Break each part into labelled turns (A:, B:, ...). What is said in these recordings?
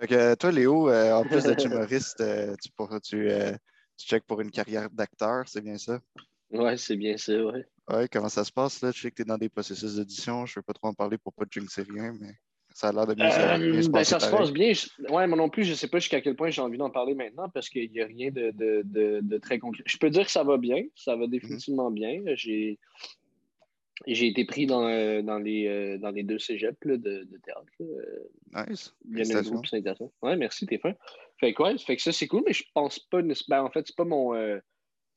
A: Fait que toi, Léo, euh, en plus d'être humoriste, euh, tu, pour, tu, euh, tu checkes pour une carrière d'acteur, c'est bien ça?
B: Ouais, c'est bien ça, ouais.
A: Ouais, comment ça se passe là? Je sais que tu es dans des processus d'édition, je ne veux pas trop en parler pour pas jinxer rien, mais ça a l'air de bien,
B: Euh,
A: bien se
B: ben,
A: passer
B: ça se passe bien. Je- Ouais, moi non plus, je ne sais pas jusqu'à quel point j'ai envie d'en parler maintenant parce qu'il n'y a rien de, de- de- de très concret. Je peux dire que ça va bien, ça va définitivement bien. J'ai j'ai été pris dans, euh, dans, les, euh, dans les deux cégeps là, de, de théâtre. là.
A: Nice.
B: Groupe. Ouais, merci, t'es fin. Fait que, ouais, fait que ça, c'est cool, mais je pense pas. Ben, en fait, c'est pas mon. euh,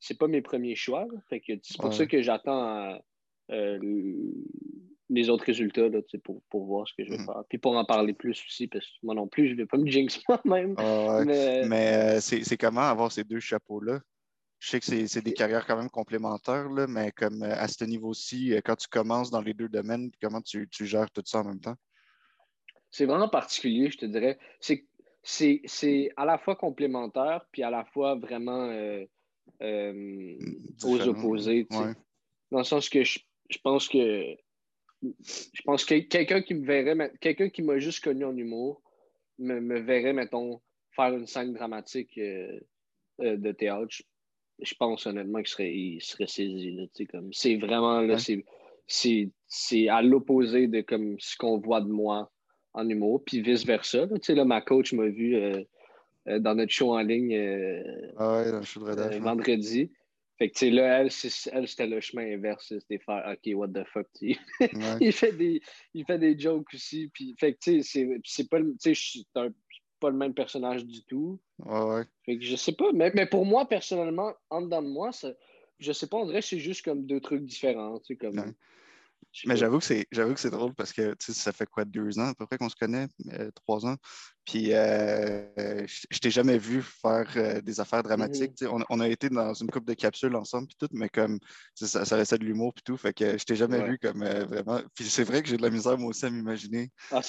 B: c'est pas mes premiers choix. là. Fait que c'est pour
A: Ouais.
B: ça que j'attends les autres résultats là, pour, pour voir ce que je vais
A: Mhm.
B: faire. Puis pour en parler plus aussi, parce que moi non plus, je vais pas me jinx moi-même.
A: Ah ouais.
B: Mais,
A: c'est comment avoir ces deux chapeaux-là? Je sais que c'est c'est des carrières quand même complémentaires, là, mais comme euh, à ce niveau-ci, euh, quand tu commences dans les deux domaines, comment tu, tu gères tout ça en même temps?
B: c'est vraiment particulier, je te dirais. C'est, c'est, c'est à la fois complémentaire, puis à la fois vraiment euh, euh, aux opposés. tu sais.
A: Ouais.
B: Dans le sens que je, je pense que je pense que quelqu'un qui me verrait, ma- quelqu'un qui m'a juste connu en humour, me, me verrait, mettons, faire une scène dramatique euh, de théâtre. Je, pense honnêtement qu'il serait, il serait saisi. c'est vraiment là,
A: Ouais.
B: c'est, c'est, c'est à l'opposé de comme ce qu'on voit de moi en humour, puis vice-versa. là. Tu sais, là, ma coach m'a vu euh, euh, dans notre show en ligne euh,
A: Ah ouais, dans le show de Redaf,
B: vendredi. Fait que, là, elle, c'était le chemin inverse. C'était faire, OK, what the fuck.
A: Ouais.
B: il, fait des, il fait des jokes aussi. Puis, fait que, tu sais, c'est- c'est pas, je suis un- pas le même personnage du tout.
A: Ouais, ouais.
B: Fait que je sais pas. Mais, mais pour moi, personnellement, en dedans de moi, ça, je sais pas, on dirait que c'est juste comme deux trucs différents. Tu sais, comme,
A: Ouais. Mais j'avoue que c'est j'avoue que c'est drôle parce que ça fait quoi deux ans à peu près qu'on se connaît, euh, trois ans? Puis euh, je t'ai jamais vu faire euh, des affaires dramatiques. Sais. on, on a été dans une couple de capsules ensemble puis tout, mais comme ça, ça restait de l'humour puis tout. Fait que je t'ai jamais
B: Ouais.
A: vu comme vraiment. Puis c'est vrai que j'ai de la misère moi aussi à m'imaginer
B: Ah,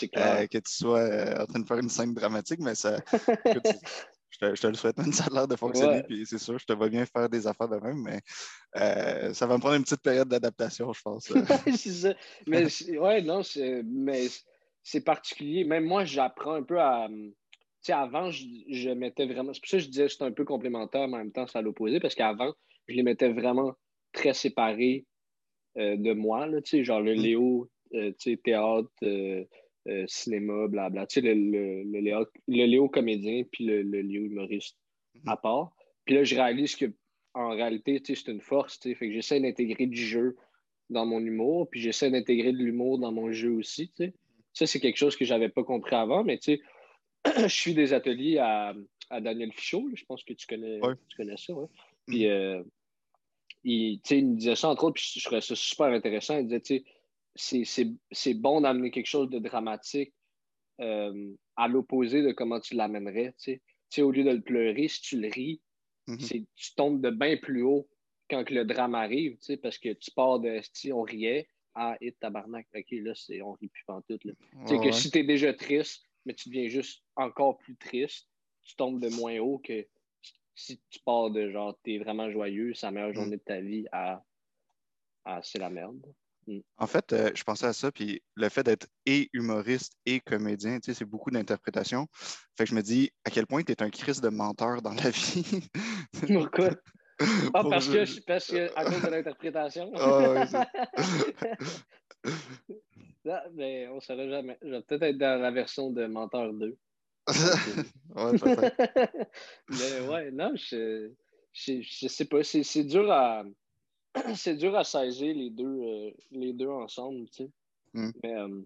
A: que tu sois en train de faire une scène dramatique, mais ça. je te, je te le souhaite, man, ça a l'air de fonctionner,
B: Ouais.
A: puis c'est sûr, je te vois bien faire des affaires de même, mais euh, ça va me prendre une petite période d'adaptation, je pense.
B: c'est ça. Mais ouais, non, c'est, mais c'est particulier. Même moi, j'apprends un peu à. Tu sais, avant, je, je mettais vraiment. C'est pour ça que je disais que c'est un peu complémentaire, mais en même temps, c'est à l'opposé, parce qu'avant, je les mettais vraiment très séparés euh, de moi, là, tu sais, genre le
A: Mm.
B: Léo, euh, tu sais, théâtre, euh, cinéma, blabla. Tu sais, le, le, le Léo, le Léo comédien, puis le, le Léo humoriste
A: Mhm.
B: à part. Puis là, je réalise que en réalité, tu sais, c'est une force, tu sais. Fait que j'essaie d'intégrer du jeu dans mon humour, puis j'essaie d'intégrer de l'humour dans mon jeu aussi, tu sais. Ça, c'est quelque chose que j'avais pas compris avant, mais tu sais, je suis des ateliers à, à Daniel Fichot, là. je pense que tu connais,
A: Ouais.
B: tu connais ça, ouais. Puis, euh, il, tu sais, il me disait ça, entre autres, puis je trouvais ça super intéressant. Il disait, tu sais, c'est- bon d'amener quelque chose de dramatique euh, à l'opposé de comment tu l'amènerais, tu sais. Au lieu de le pleurer, si tu le ris,
A: Mhm.
B: c'est- tu tombes de bien plus haut quand que le drame arrive, tu sais, parce que tu pars de, si on riait, ah, et tabarnak, ok, là, on rit plus pantoute, là. Tu sais,
A: Ouais,
B: que si tu es déjà triste, mais tu deviens juste encore plus triste, tu tombes de moins haut que si tu pars de genre, tu es vraiment joyeux, c'est la meilleure
A: Mm.
B: journée de ta vie à, à c'est la merde.
A: En fait, euh, je pensais à ça, puis le fait d'être et humoriste et comédien, tu sais, c'est beaucoup d'interprétation. Fait que je me dis à quel point tu es un Christ de menteur dans la vie?
B: Pourquoi? Ah, parce que, parce que à cause de l'interprétation.
A: Ah, ouais,
B: Ah, mais on ne saura jamais. Je vais peut-être être dans la version de Menteur 2.
A: ouais,
B: mais ouais, non, je, je, je sais pas. C'est, c'est dur à c'est dur à saisir les deux, euh, les deux ensemble, tu sais.
A: Mm.
B: Mais euh,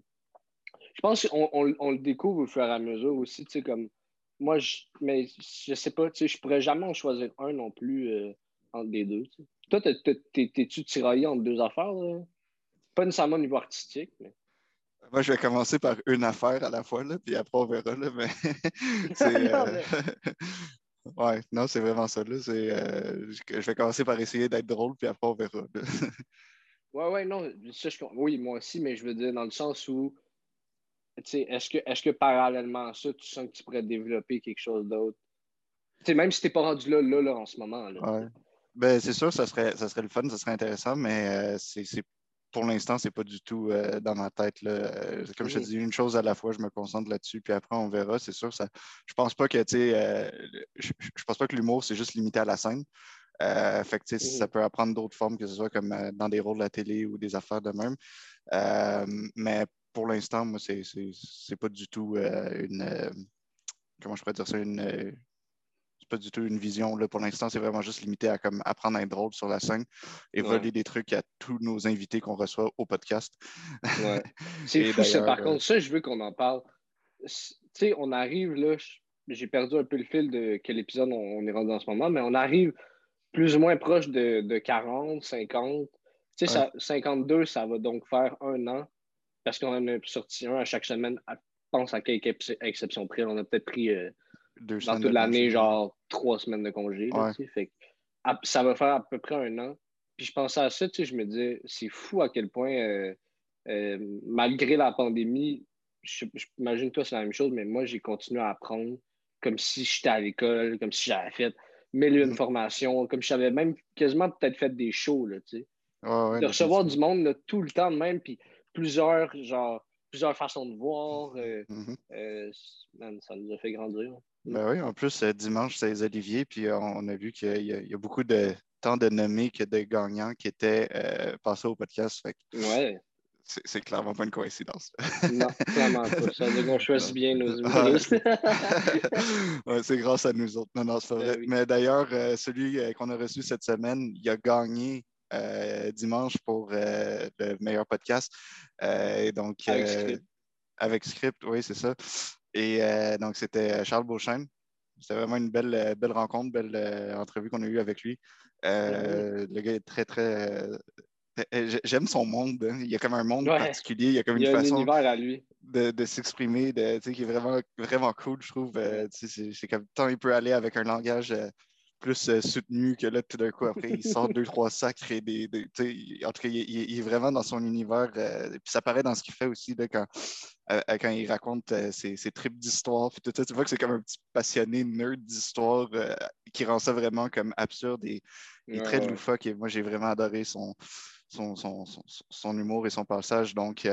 B: je pense qu'on on, on le découvre au fur et à mesure aussi, tu sais, comme moi, je, mais je sais pas, tu sais, je pourrais jamais en choisir un non plus euh, entre les deux. tu sais. Toi, t'es- t'es- t'es- t'es-tu tiraillé entre deux affaires? là? Pas nécessairement au niveau artistique, mais.
A: Moi, je vais commencer par une affaire à la fois, là, puis après, on verra. Là, mais c'est, euh, ouais, non, c'est vraiment ça. Là, euh, je vais commencer par essayer d'être drôle, puis après, on verra.
B: Ouais, ouais, non, ça, je, oui, moi aussi, mais je veux dire dans le sens où, tu sais, est-ce que, est-ce que parallèlement à ça, tu sens que tu pourrais développer quelque chose d'autre? Tu sais, même si t'es pas rendu là, là, là, en ce moment, là.
A: Ouais. Ben, c'est sûr, ça serait, ça serait le fun, ça serait intéressant, mais euh, c'est pour l'instant, c'est pas du tout euh, dans ma tête. Là. Comme je te dis, une chose à la fois, je me concentre là-dessus, puis après, on verra. C'est sûr, ça, je pense pas que, je, je, pense pas que l'humour, c'est juste limité à la scène. fait que, ça peut apprendre d'autres formes, que ce soit comme dans des rôles de la télé ou des affaires de même. mais pour l'instant, moi, c'est pas du tout une. comment je pourrais dire ça? Une pas du tout une vision. Là. Pour l'instant, c'est vraiment juste limité à comme, apprendre à être drôle sur la scène et voler des trucs à tous nos invités qu'on reçoit au podcast.
B: C'est fou, par contre, ça, je veux qu'on en parle. Tu sais, on arrive là, j'ai perdu un peu le fil de quel épisode on, est rendu en ce moment, mais on arrive plus ou moins proche de, 40, 50. Tu sais, 52, ça va donc faire un an parce qu'on en a sorti un à chaque semaine. Je pense à quelques exceptions près. On a peut-être pris euh, dans toute l'année, genre trois semaines de congé. fait, ça va faire à peu près un an. Puis je pensais à ça, je me disais, c'est fou à quel point, euh, euh, malgré la pandémie, j'imagine toi c'est la même chose, mais moi j'ai continué à apprendre comme si j'étais à l'école, comme si j'avais fait mille une mm. formations, comme si j'avais même quasiment peut-être fait des shows, là, tu sais. de recevoir du monde tout le temps même, puis plusieurs, genre, plusieurs façons de voir. Euh, mm-hmm. ça nous a fait grandir.
A: Ben oui, en plus, euh, dimanche, c'est les Oliviers, puis euh, on a vu qu'il y, a beaucoup de temps de nommés que de gagnants qui étaient euh, passés au podcast. Fait
B: ouais.
A: C'est clairement pas une coïncidence.
B: non, clairement pas. Ça veut dire qu'on choisit bien nos humoristes.
A: ouais, c'est grâce à nous autres. Non, non, c'est ben vrai. Mais d'ailleurs, celui qu'on a reçu cette semaine, il a gagné dimanche pour le meilleur podcast. donc,
B: avec script.
A: Avec script, oui, c'est ça. Et euh, donc, c'était euh, Charles Beauchesne. C'était vraiment une belle, euh, belle rencontre, belle entrevue qu'on a eue avec lui. Le gars est très, très. J'aime son monde. Hein. Il y a comme un monde particulier. Il y a comme une façon
B: à lui.
A: de, de s'exprimer qui est vraiment, vraiment cool, je trouve. c'est comme tant il peut aller avec un langage plus euh, soutenu que là, tout d'un coup, après, il sort deux, trois sacs et des. en tout cas, il, est vraiment dans son univers. Euh, puis ça paraît dans ce qu'il fait aussi là, quand, euh, quand il raconte ses, ses tripes d'histoire. Puis tout ça, tu vois que c'est comme un petit passionné nerd d'histoire qui rend ça vraiment comme absurde et, très loufoque. Et moi, j'ai vraiment adoré son. Son, son, son, humour et son passage donc,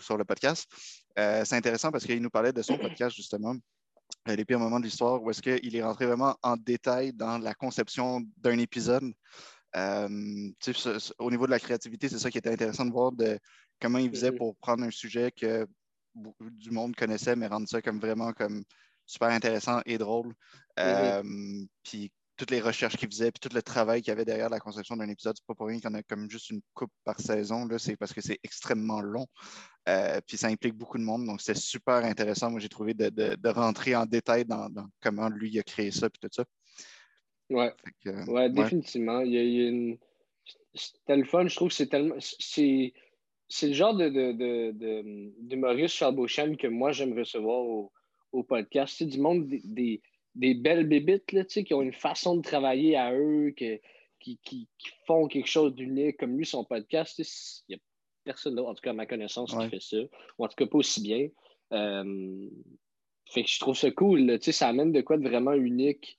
A: sur le podcast. c'est intéressant parce qu'il nous parlait de son podcast justement, les pires moments de l'histoire, où est-ce qu'il est rentré vraiment en détail dans la conception d'un épisode. Euh, au niveau de la créativité, c'est ça qui était intéressant de voir de comment il faisait mm-hmm. pour prendre un sujet que du monde connaissait, mais rendre ça comme vraiment comme super intéressant et drôle. Mm-hmm. Euh, puis toutes les recherches qu'il faisait, puis tout le travail qu'il y avait derrière la conception d'un épisode, c'est pas pour rien qu'on a comme juste une coupe par saison, c'est parce que c'est extrêmement long. Euh, puis ça implique beaucoup de monde, donc c'était super intéressant. Moi, j'ai trouvé de, rentrer en détail dans, comment lui a créé ça, puis tout ça.
B: Ouais, ouais, définitivement. Il y a, une... C'était le fun, je trouve que c'est tellement. C'est, c'est le genre de, de, Maurice Charles que moi j'aime recevoir au, au podcast. C'est du monde des des belles bébites là, qui ont une façon de travailler à eux, qui, qui, font quelque chose d'unique. Comme lui, son podcast, il n'y a personne d'autre, en tout cas à ma connaissance, qui fait ça. Ou en tout cas pas aussi bien. Euh, fait que je trouve ça cool. ça amène de quoi de vraiment unique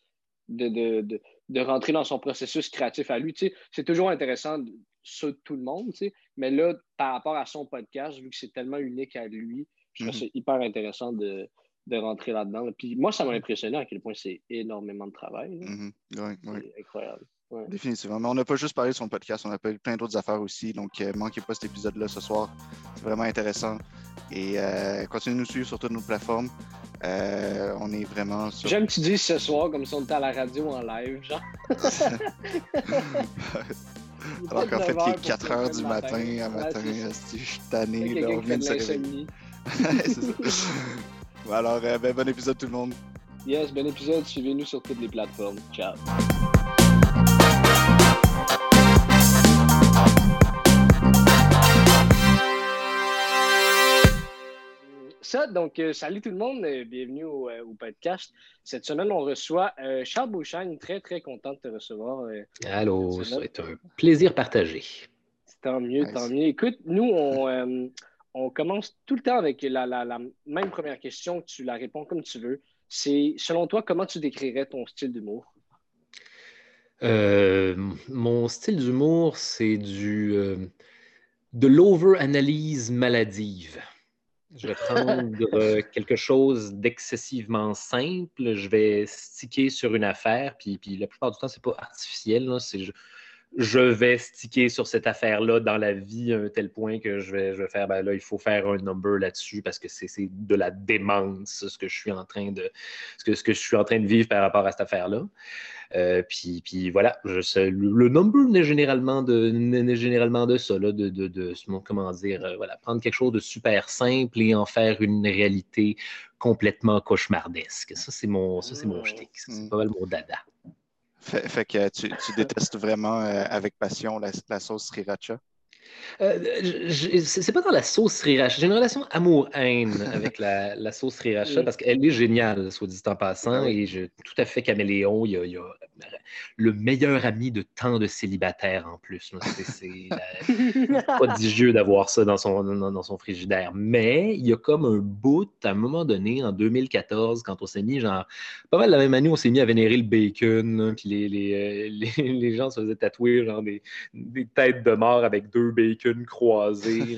B: de, de, rentrer dans son processus créatif à lui. C'est toujours intéressant sur tout le monde, mais là, par rapport à son podcast, vu que c'est tellement unique à lui, je trouve mm-hmm. ça hyper intéressant de, de rentrer là-dedans. Puis moi, ça m'a impressionné à quel point c'est énormément de travail.
A: Mm-hmm.
B: c'est incroyable.
A: Définitivement. Mais on n'a pas juste parlé de son podcast, on a parlé plein d'autres affaires aussi. Donc, ne euh, manquez pas cet épisode-là ce soir. C'est vraiment intéressant. Et euh, continuez de nous suivre sur toutes nos plateformes. Euh, on est vraiment sur...
B: J'aime que tu dises ce soir comme si on était à la radio en live, genre.
A: Alors qu'en fait, il est 4 h du matin, à matin, je suis tanné, on vient de se réveiller. c'est ça. Alors, euh, ben, bon épisode tout le monde.
B: Yes, bon épisode. Suivez-nous sur toutes les plateformes. Ciao. Ça, donc, euh, salut tout le monde, euh, bienvenue au, podcast. Cette semaine, on reçoit Charles Beauchamp, très, très content de te recevoir.
C: Allô, c'est un plaisir partagé.
B: Tant mieux, tant mieux. Écoute, nous, on, on commence tout le temps avec la, même première question, tu la réponds comme tu veux. C'est, selon toi, comment tu décrirais ton style d'humour?
C: Euh, mon style d'humour, c'est du, euh, de l'over-analyse maladive. Je vais prendre quelque chose d'excessivement simple. Je vais sticker sur une affaire, puis, la plupart du temps, c'est pas artificiel. Je vais sticker sur cette affaire-là dans la vie à un tel point que je vais, je vais faire, ben là, il faut faire un number là-dessus parce que c'est de la démence, ce que je suis en train de, ce que, ce que je suis en train de vivre par rapport à cette affaire-là. Euh, puis, puis, voilà, je le, number n'est généralement de, généralement de ça, là, de, de, de, comment dire, euh, voilà, prendre quelque chose de super simple et en faire une réalité complètement cauchemardesque. Ça, c'est mon, ça, c'est mon. C'est pas mal mon dada.
A: Fait, que tu, détestes vraiment euh, avec passion la, la sauce sriracha?
C: Euh, c'est pas dans la sauce sriracha. J'ai une relation amour-haine avec la, la, sauce sriracha parce qu'elle est géniale, soit dit en passant, ah et je, tout à fait caméléon. Il y, a, il y, a, le meilleur ami de tant de célibataires en plus. C'est prodigieux d'avoir ça dans son, dans, son frigidaire. Mais il y a comme un bout, à un moment donné, en 2014, quand on s'est mis, genre, pas mal la même année, on s'est mis à vénérer le bacon, puis les, les, les, les, gens se faisaient tatouer genre des, des têtes de mort avec deux bacon croisé,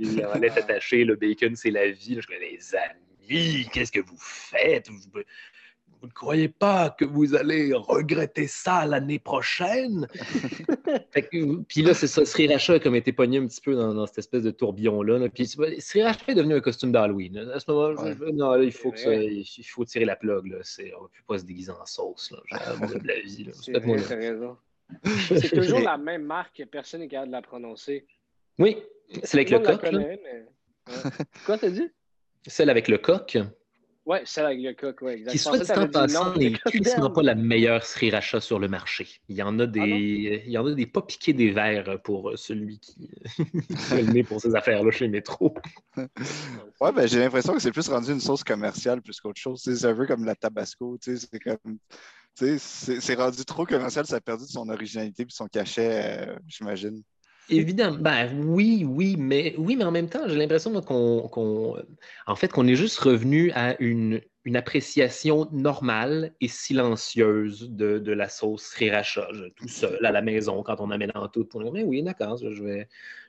C: puis en est attaché, le bacon, c'est la vie. je dis, les amis, qu'est-ce que vous faites? Vous, ne croyez pas que vous allez regretter ça l'année prochaine? puis là, c'est ça, Sriracha a comme été pogné un petit peu dans, cette espèce de tourbillon-là. Là. Puis Sriracha est devenu un costume d'Halloween. À ce moment-là, il, faut que il faut tirer la plug. Là. On ne peut pas se déguiser en sauce. Là. de la vie.
B: Là. C'est toujours la même marque que personne n'est capable de la prononcer.
C: Oui, c'est avec le coq.
B: Quoi, t'as dit?
C: Celle avec le coq.
B: Oui, celle avec le coq, oui, exactement.
C: Qui, soit dit en passant, n'est pas la meilleure sriracha sur le marché? Il y en a des, ah il y en a des pas piqués des verres pour celui qui est le nez pour ces affaires-là chez Métro.
A: ouais, ben, j'ai l'impression que c'est plus rendu une sauce commerciale plus qu'autre chose. C'est un peu comme la Tabasco, c'est comme c'est rendu trop commercial, ça a perdu son originalité et son cachet, euh, j'imagine.
C: Évidemment, ben oui, oui, mais oui, mais en même temps, j'ai l'impression qu'on, en fait, qu'on est juste revenu à une, une appréciation normale et silencieuse de, de la sauce sriracha, tout seul à la maison quand on amène en tout. Pour le oui, d'accord, je vais,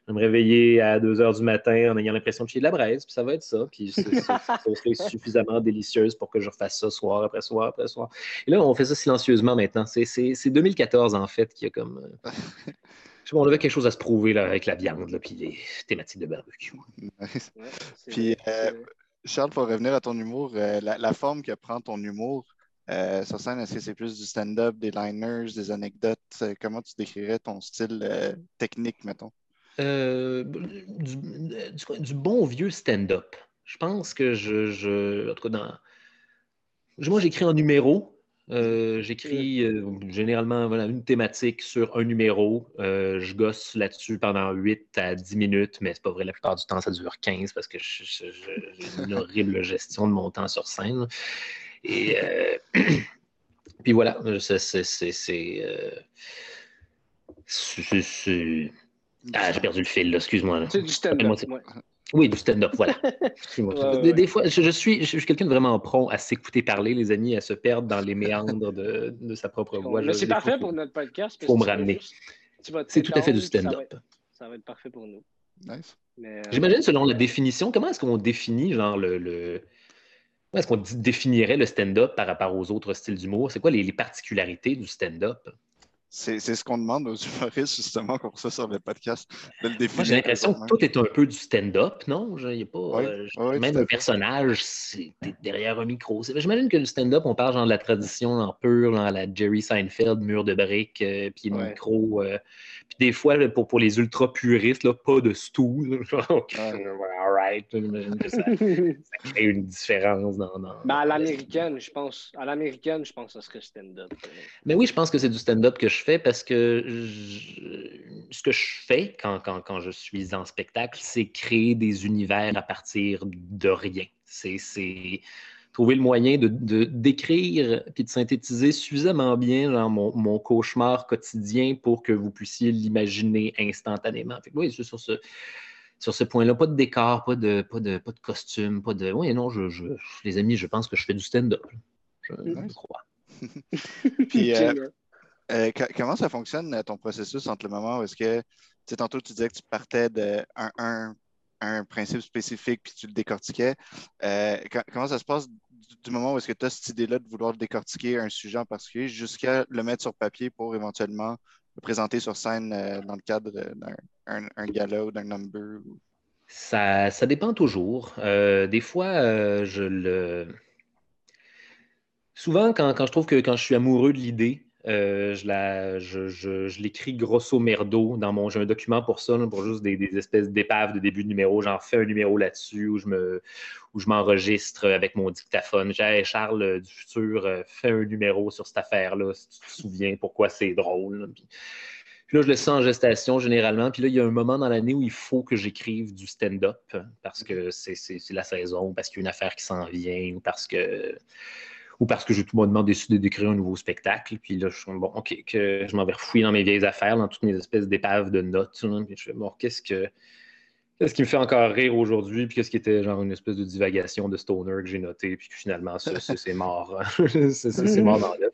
C: me réveiller à 2 heures du matin en ayant l'impression de chier de la braise, puis ça va être ça. Puis ça serait suffisamment délicieuse pour que je refasse ça soir après soir après soir. Et là, on fait ça silencieusement maintenant. C'est 2014 en fait qui a comme. Euh, on avait quelque chose à se prouver là, avec la viande, là, puis les thématiques de barbecue.
A: puis, euh, Charles, pour revenir à ton humour, euh, la, forme que prend ton humour euh, sur scène, est-ce que c'est plus du stand-up, des liners, des anecdotes? comment tu décrirais ton style technique, mettons?
C: Du, bon vieux stand-up. Je pense que je, je en tout cas, dans, moi, j'écris en numéro, euh, j'écris euh, généralement une thématique sur un numéro. Euh, je gosse là-dessus pendant 8 à 10 minutes, mais c'est pas vrai, la plupart du temps, ça dure 15 parce que j'ai une horrible gestion de mon temps sur scène. Et puis voilà, c'est. Ah, j'ai perdu le fil, excuse-moi.
B: C'est du stand-up.
C: Oui, du stand-up, voilà. des, fois, je, suis, je suis quelqu'un de vraiment prompt à s'écouter parler, les amis, à se perdre dans les méandres de, de sa propre voix.
B: C'est parfait pour notre podcast.
C: Pour me ramener. C'est tout à fait du stand-up.
B: Ça, va être parfait pour nous.
A: Nice.
C: Euh, J'imagine, selon la définition, comment est-ce qu'on définit genre le, le... Comment est-ce qu'on définirait le stand-up par rapport aux autres styles d'humour? C'est quoi les, les particularités du stand-up?
A: C'est ce qu'on demande aux humoristes, justement, pour ça sur le podcast, de le
C: définir. J'ai l'impression que tout est un peu du stand-up, non? Il y a pas, euh, même le personnage, c'est derrière un micro. J'imagine que le stand-up, on parle genre de la tradition en pur, dans la Jerry Seinfeld, mur de briques, euh, puis le micro. Euh, puis des fois, pour, pour les ultra-puristes, pas de stool. J'imagine que ça, crée une différence dans. dans
B: ben, à l'américaine, je pense. À l'américaine, je pense que ce serait stand-up.
C: Mais oui, je pense que c'est du stand-up que je fais parce que ce que je fais quand, quand, quand, je suis en spectacle, c'est créer des univers à partir de rien. C'est trouver le moyen de, d'écrire et de synthétiser suffisamment bien genre, mon, mon, cauchemar quotidien pour que vous puissiez l'imaginer instantanément. oui, sur ce, sur ce point-là, pas de décor, pas de, pas de, pas de costume, pas de. Oui, non, je, je, les amis, je pense que je fais du stand-up. Je, je crois.
A: Puis, euh, euh, comment ça fonctionne, euh, ton processus entre le moment où est-ce que tantôt, tu disais que tu partais d'un un, un, principe spécifique puis tu le décortiquais. Euh, comment ça se passe du, moment où est-ce que tu as cette idée-là de vouloir décortiquer un sujet en particulier jusqu'à le mettre sur papier pour éventuellement le présenter sur scène euh, dans le cadre d'un un, gala ou d'un number?
C: Ça, ça, dépend toujours. Euh, des fois, je le. Souvent, quand, je trouve que quand je suis amoureux de l'idée, euh, je, l'écris grosso merdo dans mon. J'ai un document pour ça, pour juste des, espèces d'épaves de début de numéro. J'en fais un numéro là-dessus où je je m'enregistre avec mon dictaphone. J'ai Charles euh, du futur, euh, fais un numéro sur cette affaire-là, si tu te souviens pourquoi c'est drôle. Là, je le sens en gestation généralement. Puis là, il y a un moment dans l'année où il faut que j'écrive du stand-up parce que c'est la saison, parce qu'il y a une affaire qui s'en vient, ou parce que ou parce que j'ai tout décidé d'écrire un nouveau spectacle. Puis là, je suis bon, OK, que je m'en vais refouiller dans mes vieilles affaires, dans toutes mes espèces d'épaves de notes. puis je fais, bon, qu'est-ce que. Qu'est-ce qui me fait encore rire aujourd'hui, puis qu'est-ce qui était genre une espèce de divagation de stoner que j'ai noté, puis que finalement, c'est mort. c'est mort dans l'œuf.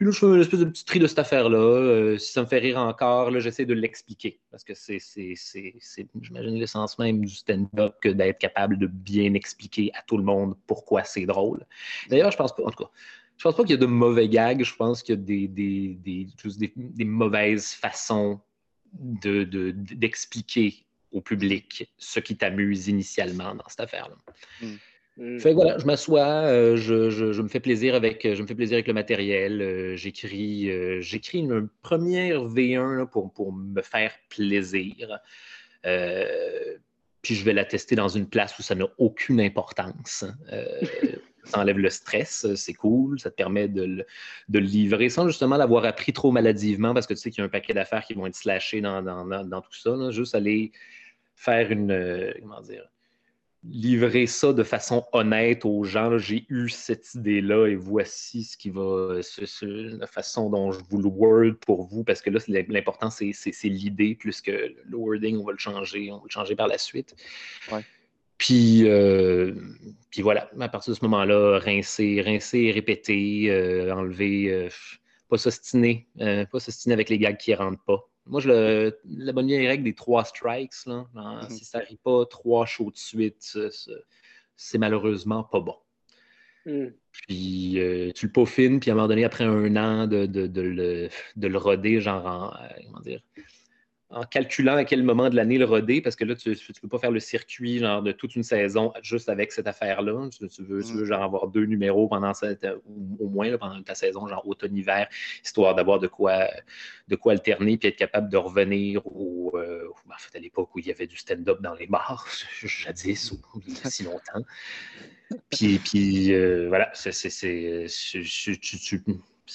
C: Puis là, je fais une espèce de petit tri de cette affaire-là. Euh, si ça me fait rire encore, j'essaie de l'expliquer. Parce que c'est, j'imagine, l'essence même du stand-up que d'être capable de bien expliquer à tout le monde pourquoi c'est drôle. D'ailleurs, je pense pas, en tout cas, je pense pas qu'il y a de mauvais gags. Je pense qu'il y a des, des, des, des, mauvaises façons de, d'expliquer au public ce qui t'amuse initialement dans cette affaire-là. Hmm. Mm. Fait voilà, je m'assois, euh, je, me fais plaisir avec, le matériel. Euh, j'écris, euh, j'écris une première V1 pour, me faire plaisir. puis je vais la tester dans une place où ça n'a aucune importance. ça enlève le stress, c'est cool, ça te permet de le, livrer sans justement l'avoir appris trop maladivement parce que tu sais qu'il y a un paquet d'affaires qui vont être slashées dans, tout ça. Juste aller faire une, comment dire, livrer ça de façon honnête aux gens. J'ai eu cette idée-là et voici ce qui va, la façon dont je vous le word pour vous, parce que là, l'important, c'est l'idée plus que le wording, on va le changer, on va le changer par la suite. Puis, euh, puis voilà, à partir de ce moment-là, rincer, rincer répéter, euh, enlever, euh, pas s'ostiner, pas s'ostiner avec les gags qui ne rentrent pas. Moi, je la bonne vieille règle des trois strikes, là, hein, mhm. si ça n'arrive pas trois shows de suite, c'est malheureusement pas bon. Hmm. Puis euh, tu le peaufines, puis à un moment donné, après un an de, le, de le, roder, genre en, euh, comment dire, en calculant à quel moment de l'année le roder, parce que là, tu ne peux pas faire le circuit genre, de toute une saison juste avec cette affaire-là. Tu, veux, tu veux genre, avoir deux numéros pendant cette, au moins pendant ta saison, genre automne-hiver, histoire d'avoir de quoi, de quoi alterner puis être capable de revenir au, euh, en fait, à l'époque où il y avait du stand-up dans les bars, jadis, ou il y a si longtemps. Puis, puis euh, voilà, c'est c'est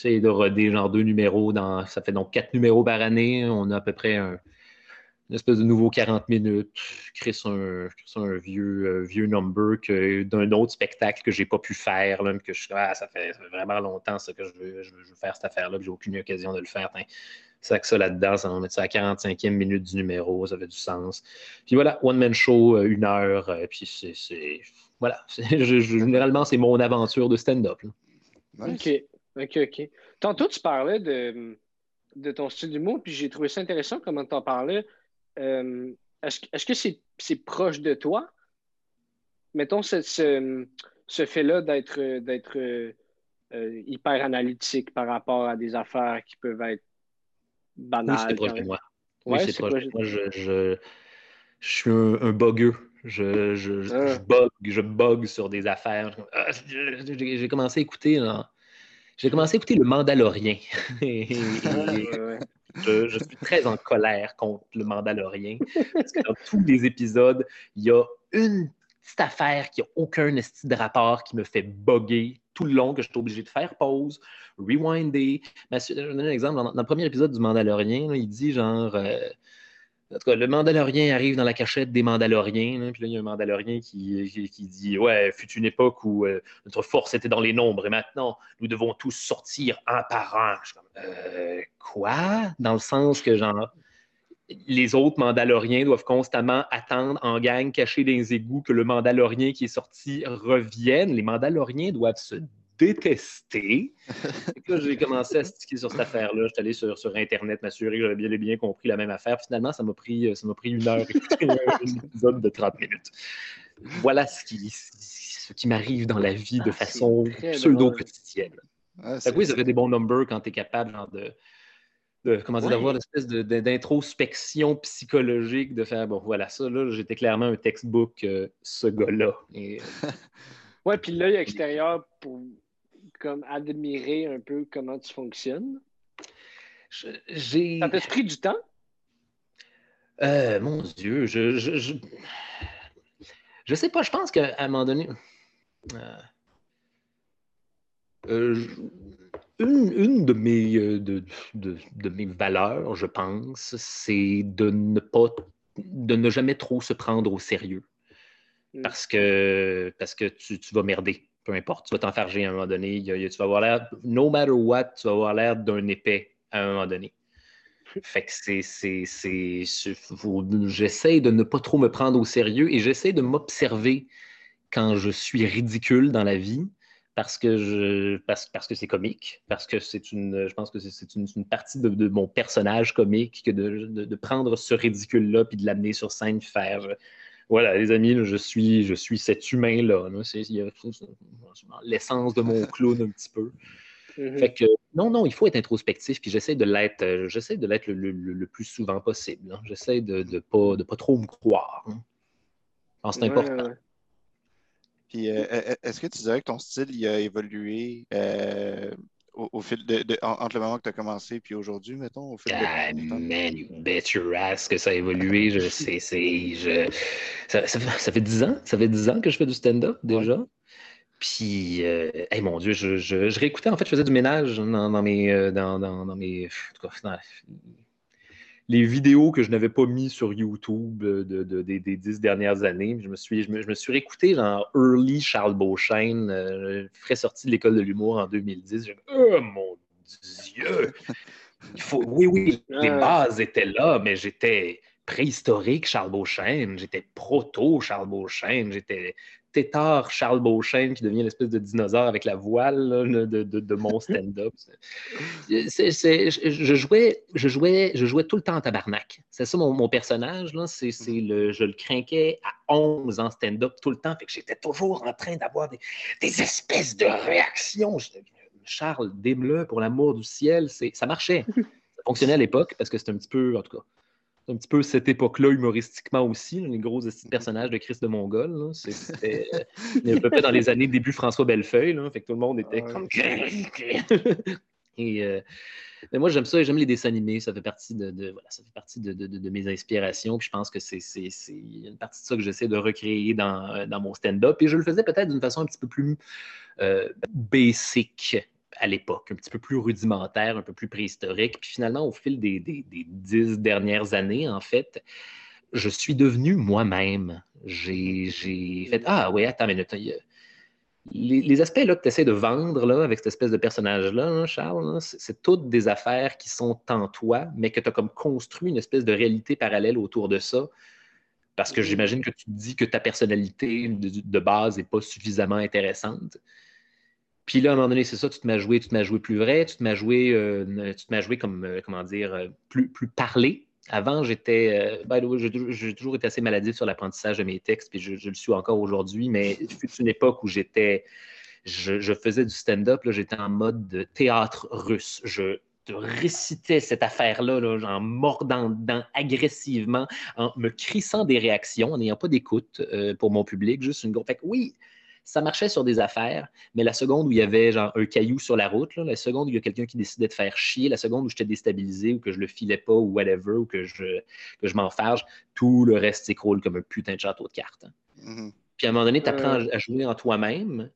C: de roder genre deux numéros dans. Ça fait donc quatre numéros par année. On a à peu près un, une espèce de nouveau 40 minutes. Créer un, un vieux, euh, vieux number d'un autre spectacle que j'ai pas pu faire. Là, que je, ah, ça, fait, vraiment longtemps ça, que je veux, faire cette affaire-là, j'ai aucune occasion de le faire. ça que ça là-dedans, ça va mettre ça à 45e minute du numéro, ça fait du sens. Puis voilà, one man show, euh, une heure, euh, puis c'est. Voilà. généralement, c'est mon aventure de stand-up.
B: OK. OK, OK. Tantôt, tu parlais de, de ton style d'humour, puis j'ai trouvé ça intéressant comment tu en parlais. Euh, est-ce, que c'est, proche de toi? Mettons ce, ce, fait-là d'être, d'être euh, hyper analytique par rapport à des affaires qui peuvent être banales.
C: Oui, c'est proche de moi. Oui, c'est proche de moi. Je, je, je suis un, un bogueux. Je, je, je, ah. bug, je bug sur des affaires. Ah, j'ai, commencé à écouter là, j'ai commencé à écouter Le Mandalorien. je, suis très en colère contre Le Mandalorien. Parce que dans tous les épisodes, il y a une petite affaire qui n'a aucun esti de rapport qui me fait bugger tout le long, que je suis obligé de faire pause, rewinder. je vais donner un exemple. Dans, le premier épisode du Mandalorien, il dit genre. Euh, le Mandalorien arrive dans la cachette des Mandaloriens. puis là, il y a un Mandalorien qui, dit Ouais, fut une époque où euh, notre force était dans les nombres et maintenant, nous devons tous sortir un par un. Je suis comme euh, Quoi? Dans le sens que, genre, les autres Mandaloriens doivent constamment attendre en gang caché dans les égouts que le Mandalorien qui est sorti revienne. Les Mandaloriens doivent se détesté. j'ai commencé à sticker sur cette affaire-là. J'étais allé sur, sur Internet m'assurer que j'avais bien, bien compris la même affaire. Finalement, ça m'a pris, ça pris une heure écouter un épisode de 30 minutes. Voilà ce qui, ce qui m'arrive dans la vie de ah, façon pseudo-quotidienne. oui, ça fait des bons numbers quand tu es capable de, de comment dire, d'avoir l'espèce d'introspection psychologique, de faire, bon, voilà, ça, là, j'étais clairement un textbook, euh, ce gars-là. Et...
B: Euh, ouais, puis l'œil extérieur pour comme admirer un peu comment tu fonctionnes.
C: J'ai...
B: Ça t'a pris du temps?
C: Euh, mon Dieu, je, je, je, sais pas, je pense qu'à un moment donné. Euh, une, de, mes, euh, de, mes valeurs, je pense, c'est de ne pas de ne jamais trop se prendre au sérieux. Mm. Parce que, parce que tu, vas merder, peu importe. Tu vas t'enfarger à un moment donné. tu vas avoir l'air, no matter what, tu vas avoir l'air d'un épais à un moment donné. Fait que c'est. J'essaie de ne pas trop me prendre au sérieux et j'essaie de m'observer quand je suis ridicule dans la vie parce que je parce, parce que c'est comique, parce que c'est une, je pense que c'est une, partie de, mon personnage comique que de, de, prendre ce ridicule-là puis de l'amener sur scène, faire voilà, les amis, je suis je suis cet humain-là. C'est l'essence de mon clown un petit peu. Mm-hmm. Fait que non, non, il faut être introspectif, puis j'essaie de l'être, euh, j'essaie de l'être le, le, plus souvent possible. Hein. J'essaie de ne pas, de pas trop me croire. Hein. C'est important.
A: Puis, euh, est-ce que tu dirais que ton style il a évolué euh, au, fil de, entre le moment que tu as commencé puis aujourd'hui, mettons, au fil
C: ah, man, you bet your ass que ça a évolué. Je sais, c'est, je, ça, ça, fait 10 ans, ça fait 10 ans que je fais du stand-up déjà. Puis, euh, mon Dieu, je, je, réécoutais, en fait, je faisais du ménage dans, mes, dans, dans, mes, les vidéos que je n'avais pas mis sur YouTube euh, de, des, dix dernières années. Je me suis, je me, suis réécouté genre early Charles Beauchesne, euh, frais sorti de l'école de l'humour en 2010. oh mon Dieu! Il faut, oui, oui, les bases étaient là, mais j'étais préhistorique Charles Beauchesne, j'étais proto Charles Beauchesne, j'étais tétard Charles Beauchesne qui devient l'espèce de dinosaure avec la voile de, mon stand-up. je, jouais, je, jouais, je jouais tout le temps en tabarnak. C'est ça mon, personnage. Je le craquais à 11 en stand-up tout le temps. J'étais toujours en train d'avoir des, espèces de réactions. Charles, déme pour l'amour du ciel. Ça marchait. Ça fonctionnait à l'époque parce que c'était un petit peu, en tout cas, un petit peu cette époque-là humoristiquement aussi, les gros personnages de Christ de Mongol. C'était à peu près dans les années début François Bellefeuille, là, fait que tout le monde était comme... Et, euh, mais moi, j'aime ça et j'aime les dessins animés. Ça fait partie de, voilà, ça fait partie de, mes inspirations. Puis je pense que c'est une partie de ça que j'essaie de recréer dans, dans mon stand-up. Et je le faisais peut-être d'une façon un petit peu plus euh, basic à l'époque, un petit peu plus rudimentaire, un peu plus préhistorique. Puis finalement, au fil des, dix dernières années, en fait, je suis devenu moi-même. J'ai fait Ah, oui, attends mais Les, les, aspects là, que tu essaies de vendre là, avec cette espèce de personnage-là, hein, Charles, c'est toutes des affaires qui sont en toi, mais que tu as comme construit une espèce de réalité parallèle autour de ça. Parce que j'imagine que tu te dis que ta personnalité de, de base n'est pas suffisamment intéressante. Puis là, à un moment donné, c'est ça, tu te m'as joué, tu te m'as joué plus vrai, tu te m'as joué, euh, tu te m'as joué comme, euh, comment dire, euh, plus, plus parlé. Avant, j'étais, j'ai toujours été assez maladif sur l'apprentissage de mes textes, puis je, le suis encore aujourd'hui, mais fut une époque où j'étais, je, faisais du stand-up, j'étais en mode de théâtre russe. Je récitais cette affaire-là en mordant dedans agressivement, en me crissant des réactions, en n'ayant pas d'écoute pour mon public, juste une grosse. Fait que oui, ça marchait sur des affaires, mais la seconde où il y avait genre un caillou sur la route, la seconde où il y a quelqu'un qui décidait de faire chier, la seconde où j'étais déstabilisé ou que je le filais pas ou whatever, ou que je, que je m'enfarge, tout le reste s'écroule comme un putain de château de cartes. Hein. Mm-hmm. Puis à un moment donné, tu apprends à jouer en toi-même,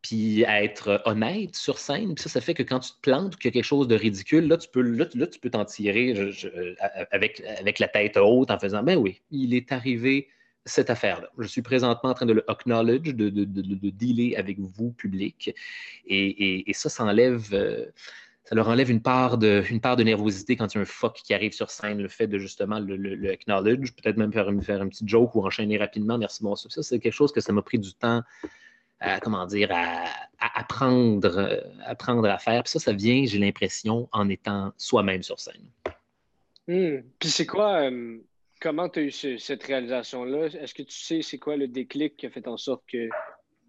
C: puis à être honnête sur scène. Puis ça, ça fait que quand tu te plantes ou qu'il y a quelque chose de ridicule, là, tu peux, là, tu peux t'en tirer avec, avec la tête haute en faisant Ben oui, il est arrivé cette affaire-là. Je suis présentement en train de le acknowledge, de, de, de, dealer avec vous, public. Et, et, ça, ça. Euh, ça leur enlève une part, de, une part de nervosité quand il y a un fuck qui arrive sur scène, le fait de justement le, le, acknowledge, peut-être même faire, faire un petit joke ou enchaîner rapidement, merci, bon, ça, c'est quelque chose que ça m'a pris du temps à, comment dire, à, apprendre, apprendre à faire. Puis ça, ça vient, j'ai l'impression, en étant soi-même sur scène.
B: Hmm. Puis c'est quoi, euh, comment tu as eu cette réalisation-là? Est-ce que tu sais c'est quoi le déclic qui a fait en sorte que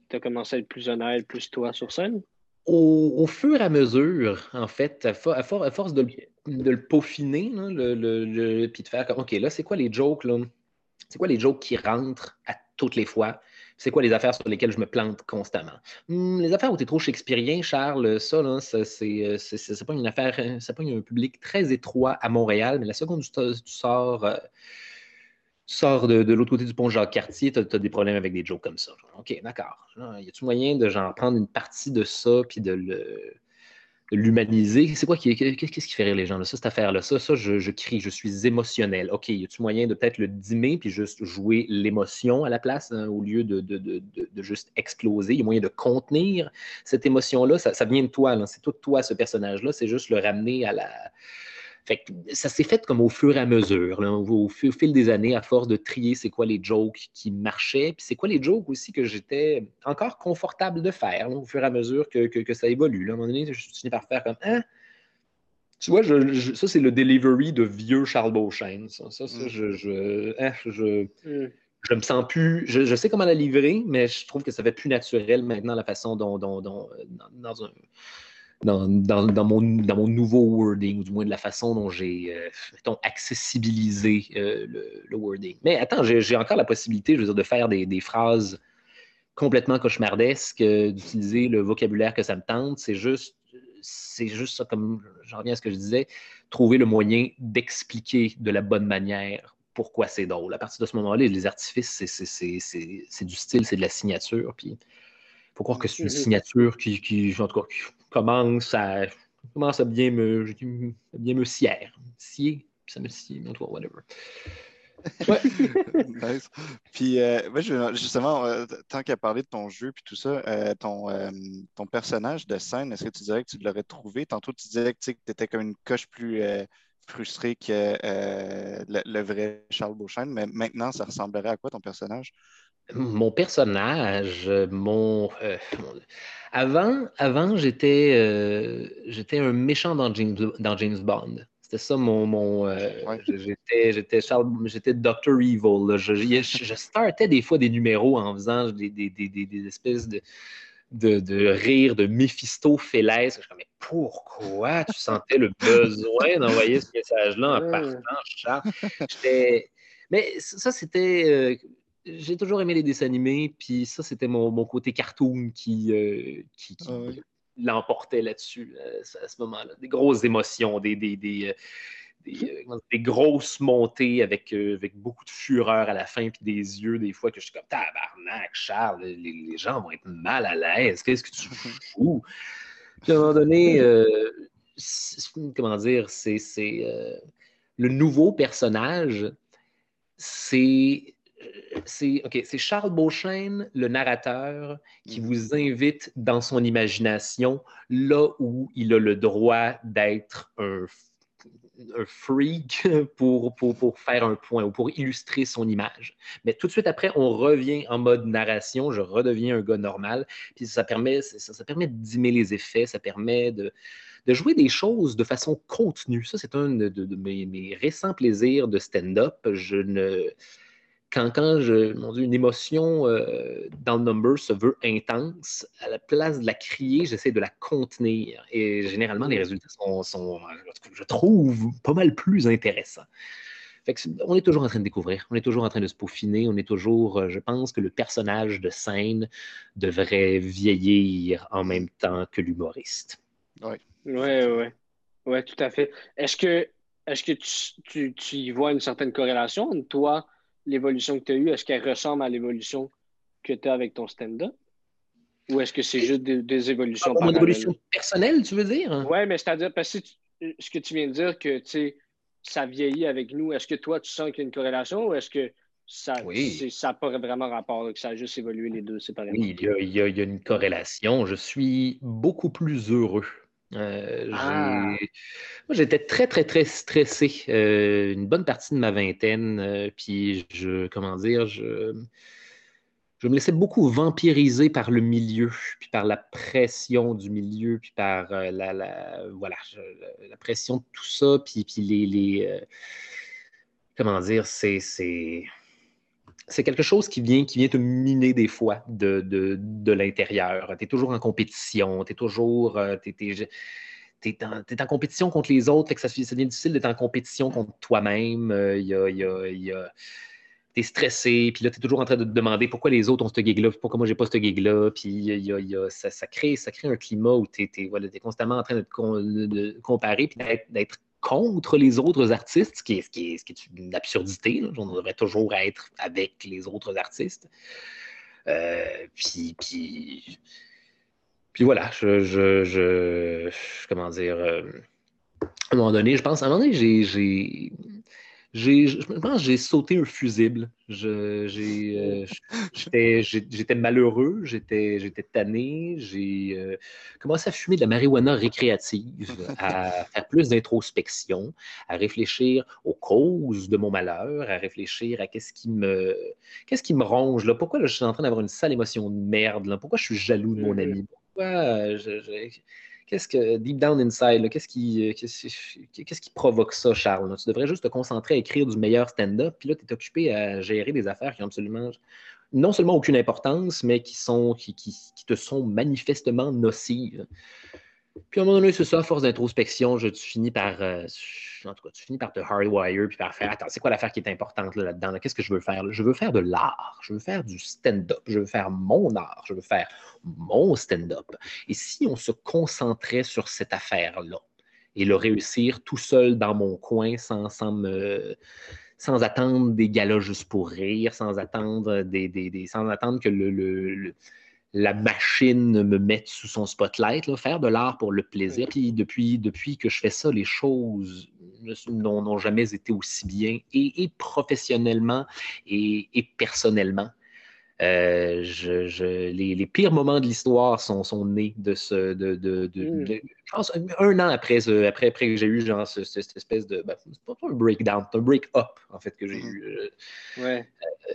B: tu as commencé à être plus honnête, plus toi sur scène?
C: Au, fur et à mesure, en fait, à, force de, le peaufiner, le, puis de faire OK, là, c'est quoi les jokes, là? C'est quoi les jokes qui rentrent à toutes les fois? C'est quoi les affaires sur lesquelles je me plante constamment? Hmm, les affaires où tu es trop shakespearien, Charles, ça, là, c'est, c'est, pas une affaire, c'est pas un public très étroit à Montréal, mais la seconde tu, sors, euh, de, l'autre côté du pont Jacques-Cartier, tu as, des problèmes avec des jokes comme ça. OK, d'accord. Y a-tu moyen de genre, prendre une partie de ça puis de le l'humaniser. C'est quoi qui qu'est-ce qui fait rire les gens? Là? Ça, cette affaire-là, ça, je, crie, je suis émotionnel. OK, y a-tu moyen de peut-être le dimmer puis juste jouer l'émotion à la place hein, au lieu de, juste exploser? Y a moyen de contenir cette émotion-là? Ça, ça, vient de toi, c'est tout toi, ce personnage-là. C'est juste le ramener à la fait ça s'est fait comme au fur et à mesure, au, fil des années, à force de trier c'est quoi les jokes qui marchaient, puis c'est quoi les jokes aussi que j'étais encore confortable de faire, au fur et à mesure que, ça évolue. À un moment donné, je finis par faire comme Hein? Tu vois, ça, c'est le delivery de vieux Charles Beauchesne. Ça, ça, mm. je, je, hein, mm. je, me sens plus. Je, sais comment la livrer, mais je trouve que ça fait plus naturel maintenant la façon dont, dont, dont dans un dans, mon, nouveau wording, ou du moins de la façon dont j'ai, euh, accessibilisé euh, le, wording. Mais attends, j'ai encore la possibilité, je veux dire, de faire des, phrases complètement cauchemardesques, euh, d'utiliser le vocabulaire que ça me tente. C'est juste, juste ça, comme j'en reviens à ce que je disais, trouver le moyen d'expliquer de la bonne manière pourquoi c'est drôle. À partir de ce moment-là, les artifices, c'est du style, c'est de la signature. Puis faut croire que c'est une signature qui, qui, en tout cas, commence à, commence à bien me, bien me scier. Scier, puis ça me scie, en tout cas, whatever.
A: Ouais. nice. Puis, euh, justement, euh, tant qu'à parler de ton jeu puis tout ça, euh, ton, ton personnage de scène, est-ce que tu dirais que tu l'aurais trouvé? Tantôt, tu disais que tu étais comme une coche plus frustrée que le, le, vrai Charles Beauchesne, mais maintenant, ça ressemblerait à quoi ton personnage?
C: Mon personnage, mon. Euh, avant, avant j'étais, euh, j'étais un méchant dans James, dans James Bond. C'était ça mon. mon euh, j'étais, j'étais, j'étais Dr. Evil. Je, je, startais des fois des numéros en faisant des, des, des, des espèces de, de, de, rire de Mephisto Je suis comme, mais pourquoi tu sentais le besoin d'envoyer ce message-là en partant, Charles? Mais ça, c'était j'ai toujours aimé les dessins animés, puis ça, c'était mon, côté cartoon qui, euh, qui, ah l'emportait là-dessus euh, à ce moment-là. Des grosses émotions, des, des, des, euh, des, grosses montées avec, avec beaucoup de fureur à la fin, puis des yeux, des fois, que je suis comme tabarnak, Charles, les, gens vont être mal à l'aise, qu'est-ce que tu fous? Puis à un moment donné, comment dire, c'est le nouveau personnage, c'est c'est Charles Beauchesne, le narrateur, qui mhm. vous invite dans son imagination là où il a le droit d'être un, freak pour, pour, faire un point ou pour illustrer son image. Mais tout de suite après, on revient en mode narration, je redeviens un gars normal, puis ça permet, ça, permet de dimmer les effets, ça permet de, de jouer des choses de façon contenue. Ça, c'est un de, mes, mes, récents plaisirs de stand-up. Je ne quand, quand je, mon Dieu, une émotion euh, dans le number se veut intense, à la place de la crier, j'essaie de la contenir. Et généralement, les résultats sont, je trouve, pas mal plus intéressants. on est toujours en train de découvrir, on est toujours en train de se peaufiner, on est toujours, euh, je pense que le personnage de scène devrait vieillir en même temps que l'humoriste.
B: Oui, oui, oui. Oui, tout à fait. Est-ce que, est-ce que tu, tu, tu, y vois une certaine corrélation entre toi l'évolution que tu as eue, est-ce qu'elle ressemble à l'évolution que tu as avec ton stand-up? Ou est-ce que c'est juste des, évolutions
C: ah, Une évolution personnelle, tu veux dire?
B: Oui, mais c'est-à-dire, parce que ce que tu viens de dire, que ça vieillit avec nous, est-ce que toi, tu sens qu'il y a une corrélation ou est-ce que ça n'a pas vraiment rapport, que ça a juste évolué les deux séparément?
C: Oui, il y, a, une corrélation. Je suis beaucoup plus heureux euh, ah. Moi, j'étais très, très, très stressé euh, une bonne partie de ma vingtaine. Euh, puis, je, comment dire, je, je me laissais beaucoup vampiriser par le milieu, puis par la pression du milieu, puis par euh, la, voilà, la pression de tout ça, puis, puis les. Euh, comment dire, c'est. C'est quelque chose qui vient, qui vient te miner des fois de, de, de l'intérieur. Tu es toujours en compétition, tu es toujours. Euh, tu es, en, compétition contre les autres, fait que ça, ça devient difficile d'être en compétition contre toi-même. Y a, y a t'es stressé, puis là, tu es toujours en train de te demander pourquoi les autres ont ce gig-là, pourquoi moi, j'ai pas ce gig-là, puis y a, ça, ça, crée, ça crée un climat où tu es, voilà, constamment en train de, comparer, puis d'être contre les autres artistes, ce qui est, ce qui est, une absurdité. On devrait toujours être avec les autres artistes. Euh, puis, puis, puis, voilà, je, je, je comment dire, euh, à un moment donné, je pense, à un moment donné, j'ai je pense que j'ai sauté un fusible. Euh, j'étais malheureux, j'étais tanné, j'ai euh, commencé à fumer de la marijuana récréative, à faire plus d'introspection, à réfléchir aux causes de mon malheur, à réfléchir à qu'est-ce qui me qu'est-ce qui me ronge, là? pourquoi je suis en train d'avoir une sale émotion de merde, là? pourquoi je suis jaloux de mon mm-hmm. ami, pourquoi je, qu'est-ce que, deep down inside, qu'est-ce qui, euh, qu'est-ce qui provoque ça, Charles? Tu devrais juste te concentrer à écrire du meilleur stand-up, puis là, tu es occupé à gérer des affaires qui ont absolument non seulement aucune importance, mais qui te sont manifestement nocives. Puis à un moment donné, c'est ça, force d'introspection, tu finis par. Euh, en tout cas, finis par te hardwire puis par faire Attends, c'est quoi l'affaire qui est importante là-dedans? Qu'est-ce que je veux faire? Je veux faire de l'art. Je veux faire du stand-up. Je veux faire mon art. Je veux faire mon stand-up. Et si on se concentrait sur cette affaire-là et le réussir tout seul dans mon coin sans, me sans attendre des galas juste pour rire, sans attendre, des, des, sans attendre que le, la machine me mette sous son spotlight, faire de l'art pour le plaisir. Puis depuis, depuis que je fais ça, les choses n'ont jamais été aussi bien, et, professionnellement et, personnellement. Euh, je, les, pires moments de l'histoire sont, sont, nés de ce. De, de, hmm. je pense un an après, après, après que j'ai eu genre, cette espèce de. Ben, c'est pas un breakdown, c'est un break-up, en fait, que j'ai hmm. eu.
B: Euh, ouais.
C: Euh,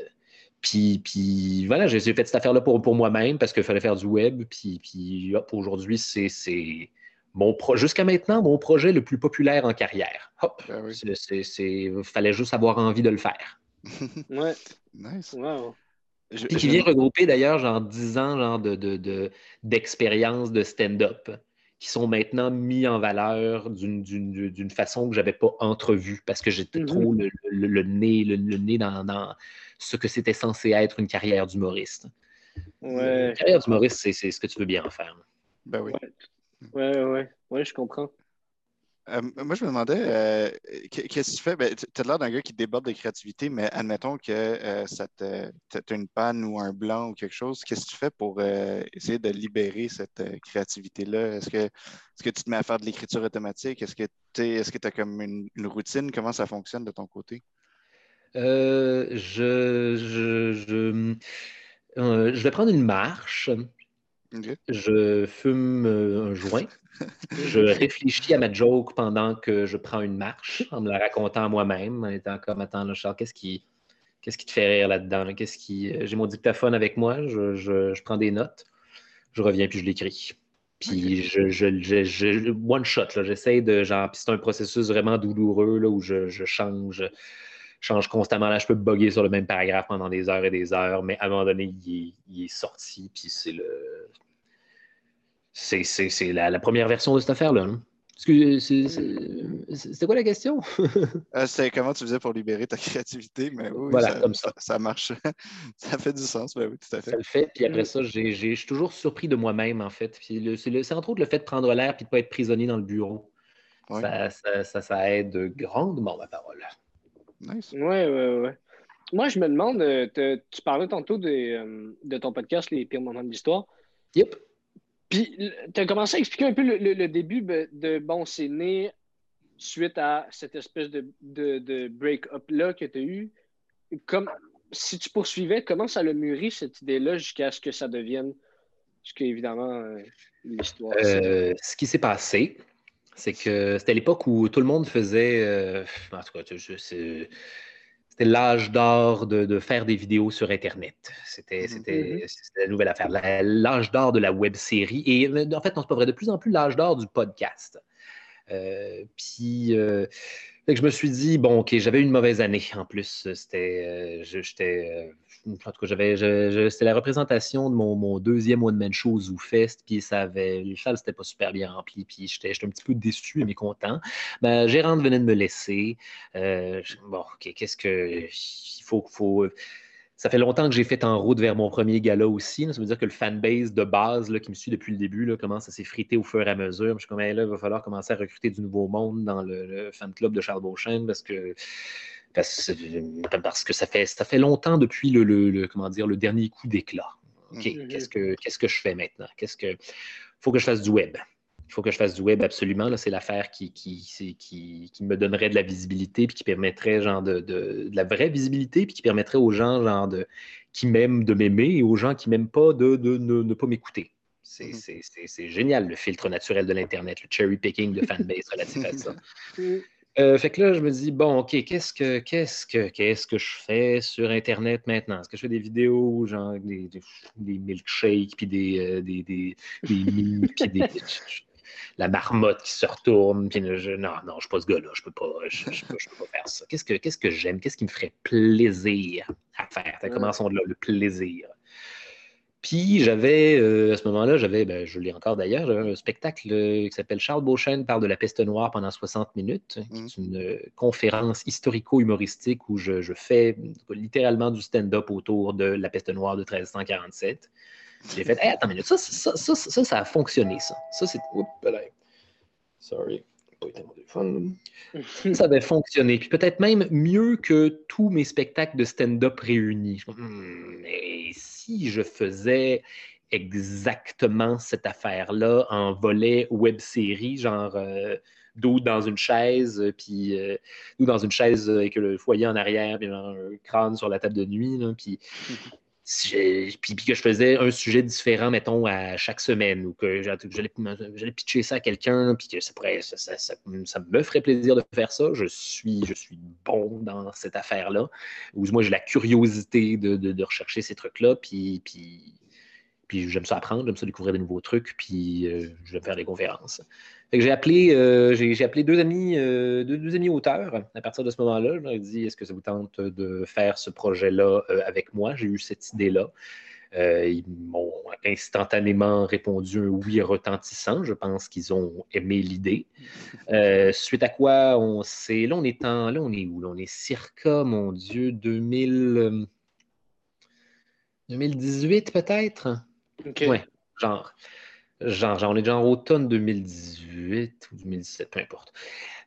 C: puis, puis voilà, j'ai fait cette affaire-là pour, pour moi-même parce qu'il fallait faire du web. Puis, puis hop, aujourd'hui, c'est mon jusqu'à maintenant mon projet le plus populaire en carrière. Hop, ben c'est, fallait juste avoir envie de le faire.
B: ouais.
A: Nice.
C: Puis qui vient regrouper d'ailleurs genre 10 ans genre de, de, d'expérience de, stand-up qui sont maintenant mis en valeur d'une, façon que je n'avais pas entrevue parce que j'étais mm-hmm. trop le, le, nez, le, nez dans, dans ce que c'était censé être une carrière d'humoriste.
B: Ouais.
C: Une carrière d'humoriste, c'est, ce que tu veux bien en faire.
A: Ben oui.
B: Ouais, ouais, ouais, je comprends.
A: Euh, moi, je me demandais, euh, qu'est-ce que tu fais? Ben, tu as l'air d'un gars qui déborde de créativité, mais admettons que euh, ça te, as une panne ou un blanc ou quelque chose. Qu'est-ce que tu fais pour essayer de libérer cette créativité-là? Est-ce que, est que tu te mets à faire de l'écriture automatique? Est-ce que tu as comme une, routine? Comment ça fonctionne de ton côté?
C: Euh, je, je, euh, je, vais prendre une marche. Je fume euh, un joint. Je réfléchis à ma joke pendant que je prends une marche, en me la racontant à moi-même, en étant comme Attends, Charles, qu'est-ce qui, qu'est-ce qui te fait rire là-dedans? Qu'est-ce qui... J'ai mon dictaphone avec moi, je, je, prends des notes, je reviens puis je l'écris. Puis je, je, je, one shot, j'essaie de genre, puis c'est un processus vraiment douloureux là, où je, change change constamment. Là, je peux bugger sur le même paragraphe pendant des heures et des heures, mais à un moment donné, il est, sorti, puis c'est le. C'est la, la, première version de cette affaire-là. Hein. C'était quoi la question?
A: Euh, c'est comment tu faisais pour libérer ta créativité, mais oui,
C: voilà,
A: ça, ça. marche. ça fait du sens, ben oui, tout à fait.
C: Ça le fait, puis après ça, je suis toujours surpris de moi-même, en fait. C'est entre autres le fait de prendre l'air et de ne pas être prisonnier dans le bureau. Ça, ça, ça, aide grandement ma parole.
A: Nice.
B: Ouais, ouais, ouais. Moi, je me demande, euh, tu parlais tantôt de, euh, de, ton podcast, Les pires moments de l'histoire.
C: Yep.
B: Puis, tu as commencé à expliquer un peu le, début de, bon, c'est né suite à cette espèce de, de, break-up-là que tu as eu. Comme, si tu poursuivais, comment ça l'a mûri, cette idée-là, jusqu'à ce que ça devienne, jusqu'à évidemment, euh, l'histoire?
C: ce qui s'est passé, c'est que c'était l'époque où tout le monde faisait. Euh, en tout cas, c'était l'âge d'or de, faire des vidéos sur Internet. C'était mm-hmm. la nouvelle affaire. L'âge d'or de la web série. Et en fait, on se pas vrai, de plus en plus l'âge d'or du podcast. puis je me suis dit, bon, OK, j'avais une mauvaise année en plus. C'était. j'étais. En tout cas, c'était la représentation de mon, deuxième one-man show au Fest, puis ça avait, les salles, c'était pas super bien rempli, puis j'étais, un petit peu déçu et mécontent. Ben, Gérante venait de me laisser. Euh, bon, qu'est-ce que. Il faut. faut ça fait longtemps que j'ai fait en route vers mon premier gala aussi. Ça veut dire que le fanbase de base qui me suit depuis le début commence à s'effriter au fur et à mesure. Je suis comme, là, il va falloir commencer à recruter du nouveau monde dans le, fan club de Charles Beauchesne parce que, parce, que ça fait, ça fait longtemps depuis le, comment dire, le dernier coup d'éclat. OK, mm-hmm. qu'est-ce que, qu'est-ce que je fais maintenant? Qu'est-ce que. faut que je fasse du web il faut que je fasse du web absolument. C'est l'affaire qui, qui, qui, me donnerait de la visibilité, puis qui permettrait genre de, la vraie visibilité, puis qui permettrait aux gens genre de, qui m'aiment de m'aimer et aux gens qui m'aiment pas de, ne, pas m'écouter. Mm-hmm. C'est génial le filtre naturel de l'Internet, le cherry picking de fanbase relatif à ça. Euh, fait que là, je me dis, bon, OK, qu'est-ce que qu'est-ce que qu'est-ce que je fais sur Internet maintenant? Est-ce que je fais des vidéos, genre des, des, milkshakes, puis des, euh, des, des, puis des, la marmotte qui se retourne. Puis je, non, non, je ne suis pas ce gars-là. Je ne peux, pas, je, peux, pas faire ça. Qu'est-ce que, qu'est-ce que j'aime? Qu'est-ce qui me ferait plaisir à faire? Commençons de là, le plaisir. Puis j'avais, euh, à ce moment-là, j'avais, ben, je l'ai encore d'ailleurs, j'avais un spectacle euh, qui s'appelle Charles Beauchesne parle de la peste noire pendant 60 minutes, qui est mmh. une euh, conférence historico-humoristique où je, je, fais littéralement du stand-up autour de la peste noire de 1347. J'ai fait, hey, attends une minute, ça, ça, ça, ça, ça a fonctionné, ça. Ça, c'est. Oups, Sorry. Pas été mon téléphone. ça avait fonctionné. Puis peut-être même mieux que tous mes spectacles de stand-up réunis. Hmm, mais si je faisais exactement cette affaire-là en volet web série, genre euh, d'eau dans une chaise, puis euh, dans une chaise avec le foyer en arrière, puis un crâne sur la table de nuit, là, puis puis, que je faisais un sujet différent, mettons, à chaque semaine, ou que j'allais pitcher ça à quelqu'un, puis que ça, ça, me ferait plaisir de faire ça. Je suis, je bon dans cette affaire-là. Ou moi, j'ai la curiosité de, rechercher ces trucs-là, puis, puis, puis j'aime ça apprendre, j'aime ça découvrir de nouveaux trucs, puis euh, j'aime faire des conférences j'ai appelé, euh, j'ai, appelé deux amis, euh, deux, amis auteurs à partir de ce moment-là. Je leur ai dit Est-ce que ça vous tente de faire ce projet-là euh, avec moi? J'ai eu cette idée-là. ils m'ont instantanément répondu un oui retentissant. Je pense qu'ils ont aimé l'idée. suite à quoi on s'est. Là, on est en. Là, on est où? Là, on est circa, mon Dieu, 2000. 2018 peut-être?
B: OK.
C: Ouais, genre. Genre, on est déjà en automne 2018 ou 2017, peu importe.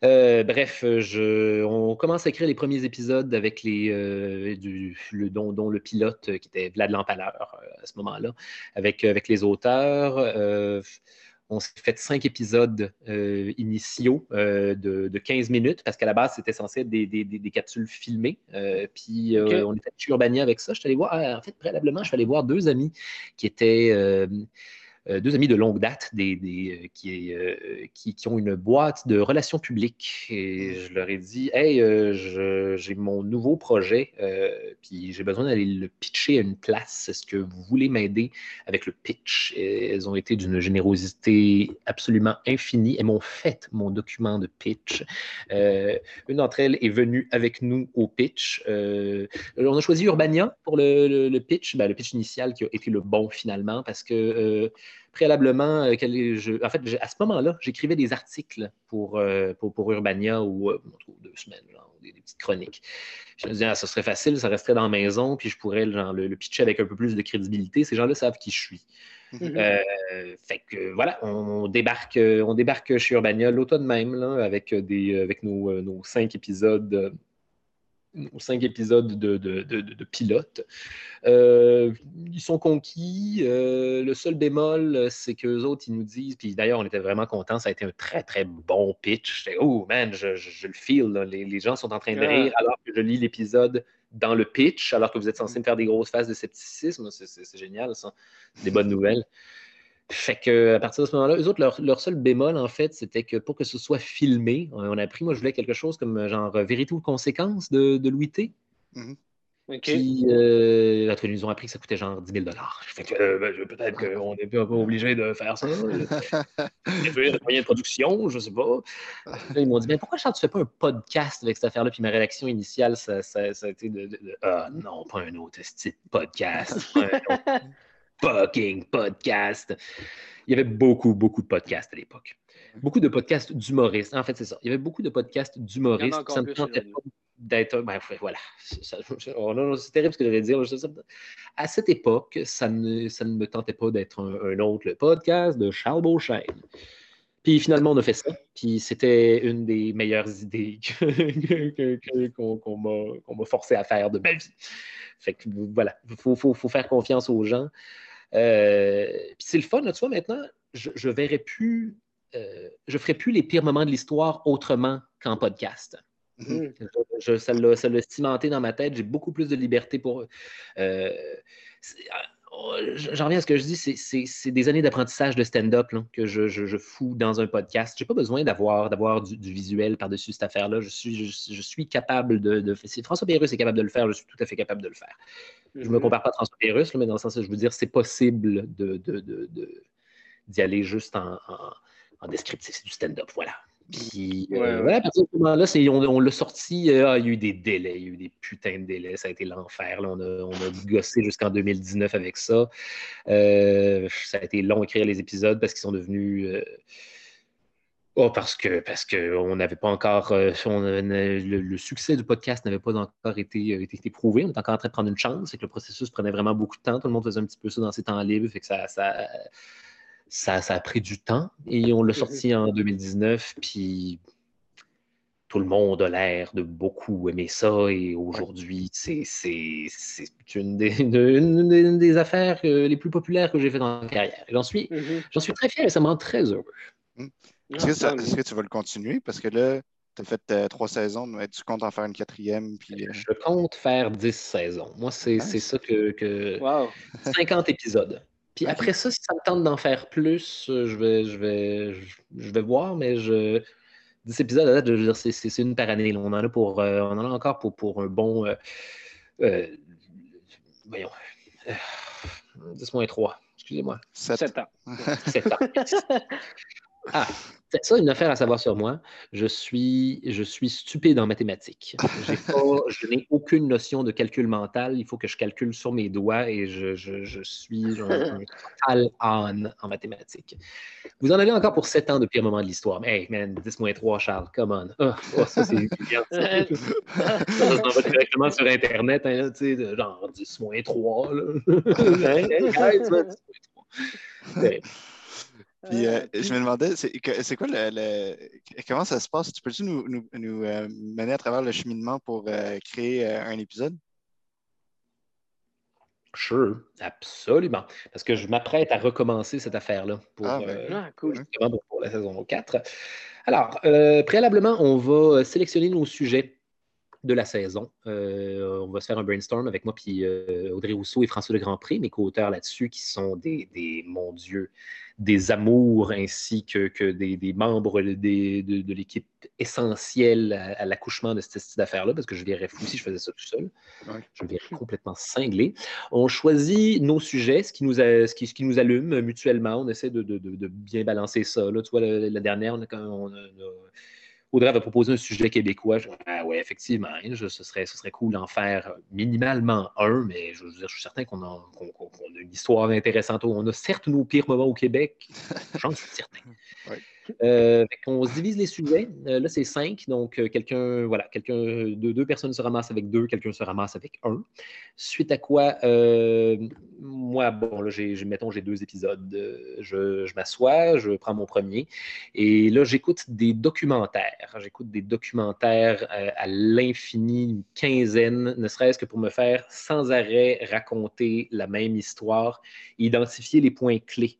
C: Euh, bref, je, on commence à écrire les premiers épisodes avec les, euh, du, le, dont, dont, le pilote qui était Vlad Lampaleur euh, à ce moment-là, avec, avec les auteurs. on s'est fait cinq épisodes initiaux de, 15 minutes parce qu'à la base, c'était censé être des, des, des capsules filmées. puis on allé Urbania avec ça. Je suis allé voir, en fait, préalablement, je suis allé voir deux amis qui étaient euh, deux amis de longue date des, des, euh, euh, qui, qui, ont une boîte de relations publiques. Et je leur ai dit Hey, j'ai mon nouveau projet, puis j'ai besoin d'aller le pitcher à une place. Est-ce que vous voulez m'aider avec le pitch Elles ont été d'une générosité absolument infinie. Elles m'ont fait mon document de pitch. une d'entre elles est venue avec nous au pitch. on a choisi Urbania pour le, le, pitch, ben, le pitch initial qui a été le bon finalement, parce que préalablement, euh, en fait, à ce moment-là, j'écrivais des articles pour, euh, pour, Urbania ou euh, deux semaines, des, petites chroniques. Je me disais, ah, ça serait facile, ça resterait dans la maison, puis je pourrais le, pitcher avec un peu plus de crédibilité. Ces gens-là savent qui je suis. Mm-hmm. fait que voilà, on débarque, on débarque chez Urbania l'automne même avec, des, avec nos, nos cinq épisodes cinq épisodes de, de, de, pilote. Euh, ils sont conquis. Euh, le seul bémol, c'est qu'eux autres, ils nous disent, puis d'ailleurs, on était vraiment contents, ça a été un très, très bon pitch. Oh man, je, je, le feel. Les, les, gens sont en train de rire alors que je lis l'épisode dans le pitch, alors que vous êtes censé me faire des grosses phases de scepticisme. C'est génial, ça. Des bonnes nouvelles. Fait que à partir de ce moment-là, eux autres, leur, seul bémol, en fait, c'était que pour que ce soit filmé, on a pris, moi, je voulais quelque chose comme genre vérité ou conséquence de, de Louis T.
B: OK.
C: Puis, euh, ils nous ont appris que ça coûtait genre 10 000 Fait que euh, ben, peut-être qu'on n'est pas obligé de faire ça. Il y a moyen de production, je sais pas. Là, ils m'ont dit ben, pourquoi Charles, tu fais pas un podcast avec cette affaire-là Puis ma réaction initiale, ça, ça- ça a été de, de- de, Ah non, pas un autre style podcast. Pas un autre fucking podcast. Il y avait beaucoup, beaucoup de podcasts à l'époque. Beaucoup de podcasts d'humoristes. En fait, c'est ça. Il y avait beaucoup de podcasts d'humoristes. Ça me
B: plus
C: tentait pas d'être. Ben, voilà. Oh, c'est terrible ce que je vais dire. À cette époque, ça ne, ça ne me tentait pas d'être un, un autre le podcast de Charles Beauchesne. Puis finalement, on a fait ça. Puis c'était une des meilleures idées que- que- que- qu'on m'a forcé à faire de ma vie. Fait que voilà, il faut, faut- faut faire confiance aux gens. Euh, puis c'est le fun, tu vois, maintenant, je, je verrai plus, euh, je ferai plus les pires moments de l'histoire autrement qu'en podcast.
B: Mhm.
C: Je- je- ça l'a cimenté dans ma tête. J'ai beaucoup plus de liberté pour. euh, J'en reviens à ce que je dis, c'est- des années d'apprentissage de stand-up que je, je, je fous dans un podcast. J'ai pas besoin d'avoir d'avoir du, du visuel par-dessus cette affaire-là. Je suis, je, je suis capable de, de. Si François Pérusse est capable de le faire, je suis tout à fait capable de le faire. Je me
B: Mhm.
C: compare pas à François Pérusse, là, mais dans le sens où je veux dire, c'est possible de, de, de- de- d'y aller juste en, en- en descriptif. C'est du stand-up, voilà. Puis, euh,
B: Ouais,
C: à partir de ce moment-là, on, on l'a sorti, euh, ah, il y a eu des délais, il y a eu des putains de délais, ça a été l'enfer. On a, on a gossé jusqu'en 2019 avec ça. Euh, ça a été long à écrire les épisodes parce qu'ils sont devenus. Oh, parce que parce qu'on n'avait pas encore. euh, on le, le succès du podcast n'avait pas encore été, euh, été, été prouvé. On était encore en train de prendre une chance. C'est que le processus prenait vraiment beaucoup de temps. Tout le monde faisait un petit peu ça dans ses temps libres. Fait que ça, ça, ça, ça a pris du temps. Et on l'a sorti en 2019. Puis tout le monde a l'air de beaucoup aimer ça. Et aujourd'hui, c'est c'est- c'est une des, une, une des- une des affaires euh, les plus populaires que j'ai fait dans ma carrière. J'en suis,
B: Mhm.
C: j'en suis très fier et ça me rend très heureux.
A: Est-ce que, ça-
B: tant
A: est-ce que tu vas le continuer? Parce que là, tu as fait euh, trois saisons, mais tu comptes en faire une quatrième. Puis, euh,
C: Je compte faire 10 saisons. Moi, c'est
A: Nice.
C: ça que, que-
B: Wow.
C: 50 épisodes. Puis après ça, si ça me tente d'en faire plus, euh, je vais, je vais, je, je vais voir, mais je. 10 épisodes, à date, je veux dire, c'est- une par année. là. On en a pour. euh, on en a encore pour, pour un bon. euh, euh, voyons. Euh, 10 moins 3. Excusez-moi.
A: sept.
B: 7 ans.
C: 7 ans. Ah, c'est ça, une affaire à savoir sur moi. Je suis, je suis stupide en mathématiques. Pas- je n'ai aucune notion de calcul mental. Il faut que je calcule sur mes doigts et je, je- je suis un, total âne en mathématiques. Vous en avez encore pour 7 ans de pire moment de l'histoire. Mais hey, man, 10 moins 3, Charles, come on. Ah, oh, ça, c'est humiliant, ça. Ça, va directement sur Internet, hein, tu sais, de genre 10 moins 3. Là. Hey, guys, 10 moins 3.
A: Puis, euh,
B: Euh, puis-
A: je me demandais, c'est quoi le, le- Comment ça se passe? Tu peux-tu nous, nous, nous, euh, mener à travers le cheminement pour euh, créer euh, un épisode?
C: Sure, absolument. Parce que je m'apprête à recommencer cette affaire-là pour,
A: Ah, ben,
C: euh,
B: Ah, cool.
C: pour, pour la saison 4. Alors, euh, préalablement, on va sélectionner nos sujets de la saison. Euh, on va se faire un brainstorm avec moi, puis euh, Audrey Rousseau et François de Grandpré, mes co-auteurs là-dessus, qui sont des, des, mon Dieu, des amours ainsi que, que des, des membres des- de, de l'équipe essentielle à, à l'accouchement de cette, cette affaire-là, parce que je verrais fou si je faisais ça tout seul.
A: Ouais.
C: Je verrais complètement cinglé. On choisit nos sujets, ce qui nous, a- ce qui, ce qui nous allume mutuellement. On essaie de, de- de- bien balancer ça. Là, tu vois, la, la dernière, on a, quand on a- on a- Audrey avait proposé un sujet québécois. Je ah ouais, effectivement, je- ce, serait, ce serait cool d'en faire minimalement un, mais je, veux dire, je suis certain qu'on a, a une histoire intéressante. On a certes nos pires moments au Québec, j'en suis certain.
A: Ouais.
C: Euh, qu'on se divise les sujets. Euh, là, c'est cinq. Donc, euh, quelqu'un, voilà, quelqu'un, deux, personnes se ramassent avec deux, quelqu'un se ramasse avec un. Suite à quoi, moi, bon, là, j'ai, mettons, j'ai deux épisodes. Je, je m'assois, je prends mon premier, et là, j'écoute des documentaires. J'écoute des documentaires à l'infini, une quinzaine, ne serait-ce que pour me faire sans arrêt raconter la même histoire, identifier les points clés.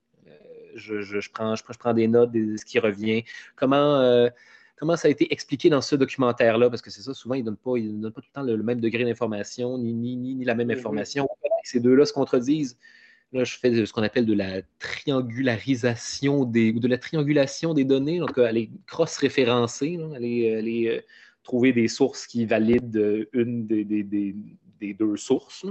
C: Je, je- je prends, je, prends, je prends des notes de ce qui revient. Comment, euh, comment ça a été expliqué dans ce documentaire-là? Parce que c'est ça, souvent, ils ne donnent, pas- ils donnent pas tout le temps le, le même degré d'information, ni, ni, ni, ni la même
B: Mhm.
C: information. Ces deux-là se contredisent. Là, je fais ce qu'on appelle de la triangularisation des, ou de la triangulation des données. Donc, euh, est, elle est, euh, trouver des sources qui valident une des, deux sources.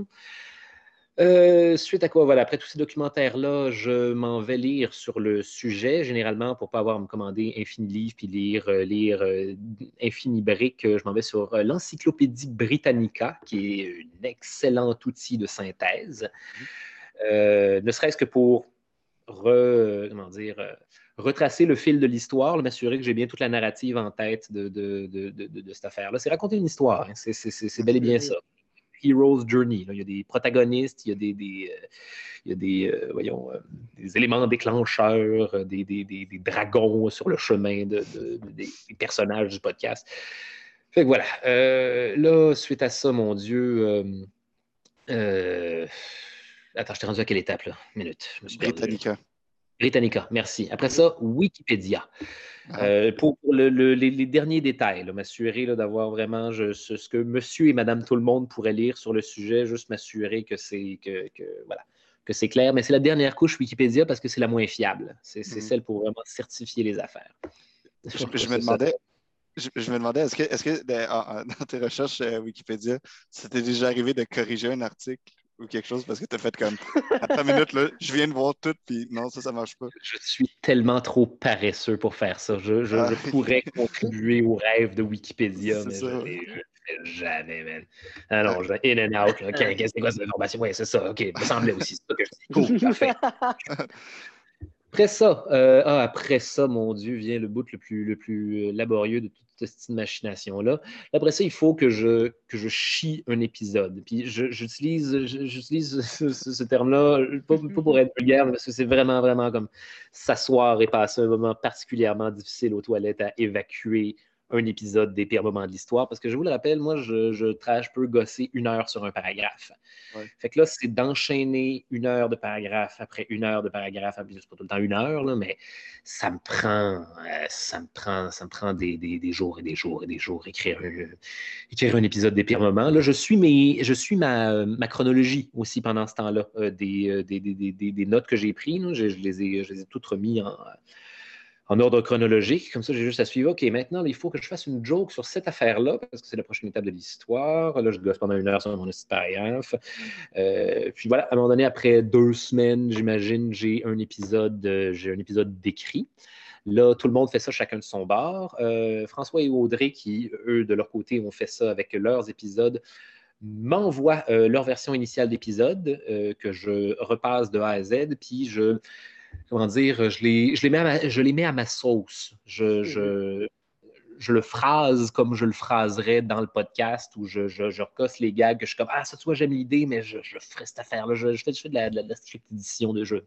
C: Euh, suite à quoi, voilà, après tous ces documentaires-là, je m'en vais lire sur le sujet, généralement pour ne pas avoir à me commander infini livre puis lire, euh, lire euh, infini brique. Je m'en vais sur l'Encyclopédie Britannica, qui est un excellent outil de synthèse, ne serait-ce que pour comment dire, retracer le fil de l'histoire, m'assurer que j'ai bien toute la narrative en tête de, de, cette affaire-là. C'est raconter une histoire, hein. c'est bel et bien ça. Hero's Journey. Il y a des protagonistes, il y a des, des euh, il y a des, euh, voyons, euh, des éléments déclencheurs, des, des, dragons sur le chemin des, personnages du podcast. Fait que voilà. là, suite à ça, mon Dieu. Attends, je t'ai rendu à quelle étape là? Minute. Je me suis
A: Britannica.
C: Britannica, merci. Après ça, Wikipédia. Ah. Euh, pour, les, derniers détails, m'assurer d'avoir vraiment ce, que monsieur et madame tout le monde pourraient lire sur le sujet, juste m'assurer que c'est que, voilà, que c'est clair. Mais c'est la dernière couche Wikipédia parce que c'est la moins fiable. C'est mhm. celle pour vraiment certifier les affaires.
A: Je, me demandais. Je, me demandais, est-ce que, est que dans tes recherches euh, Wikipédia, c'était déjà arrivé de corriger un article? Ou quelque chose parce que tu as fait comme Attends une minute, là, je viens de voir tout, puis non, ça, ça marche pas.
C: Je suis tellement trop paresseux pour faire ça. Je, je, ah. pourrais contribuer au rêve de Wikipédia, mais je ne fais jamais, man. Alors, je in and out. OK, c'est quoi cette information? Oui, c'est ça. OK, il me semblait aussi. ça que je dis. Cool, parfait. Après ça, euh, ah, après ça, mon Dieu, vient le bout le plus, le plus laborieux de toute cette machination-là. Après ça, il faut que je, que je chie un épisode. Puis j'utilise, j'utilise ce, terme-là, pas, pour être vulgaire, parce que c'est vraiment, vraiment comme s'asseoir et passer un moment particulièrement difficile aux toilettes à évacuer un épisode des pires moments de l'histoire. Parce que je vous le rappelle, moi, je, je, je peux gosser une heure sur un paragraphe. Fait que là, c'est d'enchaîner une heure de paragraphe après une heure de paragraphe. C'est pas tout le temps une heure, là, mais ça me prend, euh, ça me prend, ça me prend des, des, des, jours et des jours et des jours écrire un, écrire un épisode des pires moments. Là, je suis, mes, je suis ma, ma chronologie aussi pendant ce temps-là, euh, euh, des, des, notes que j'ai prises. Je, je, les ai, je les ai toutes remis en en ordre chronologique. Comme ça, j'ai juste à suivre. OK, maintenant, il faut que je fasse une joke sur cette affaire-là, parce que c'est la prochaine étape de l'histoire. Là, je gosse pendant une heure sur mon expérience. Euh, puis voilà, à un moment donné, après deux semaines, j'imagine, j'ai un épisode, euh, j'ai un épisode décrit. Là, tout le monde fait ça chacun de son bar. Euh, François et Audrey, qui, eux, de leur côté, ont fait ça avec leurs épisodes, m'envoient leur version initiale d'épisode que je repasse de A à Z, puis je comment dire, je les, je les, mets, à ma, je les mets à ma sauce. Je, je, je, le phrase comme je le phraserais dans le podcast où je, je, recosse les gags, que je suis comme Ah, ça, tu vois, j'aime l'idée, mais je, je ferai cette affaire-là. Je, fais, je fais de la, de la, script édition de jeu.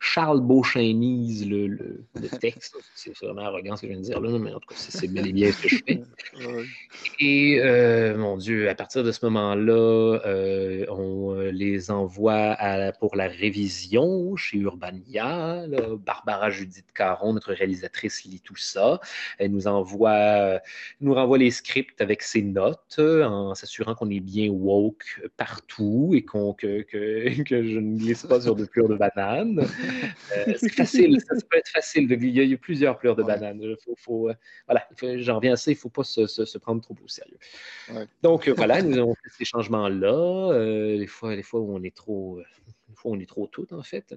C: Charles Beauchainise le, le, texte. C'est vraiment arrogant ce que je viens de dire là, mais en tout cas, c'est bel et bien ce que je fais. Et euh, mon Dieu, à partir de ce moment-là, euh, on euh, les envoie pour la révision chez Urbania. Barbara Judith Caron, notre réalisatrice, lit tout ça. Elle nous envoie, nous renvoie les scripts avec ses notes en s'assurant qu'on est bien woke partout et qu'on que, que, que, je ne glisse pas sur de pleurs de banane. Euh, c'est facile, ça, peut être facile. De, il, y a, plusieurs pleurs de banane. Faut, faut, euh, voilà, j'en reviens à ça, il ne faut pas se, se, prendre trop au sérieux. Donc euh, voilà, nous avons fait ces changements-là. les, fois, les fois où on est trop, des fois on est trop tout en fait.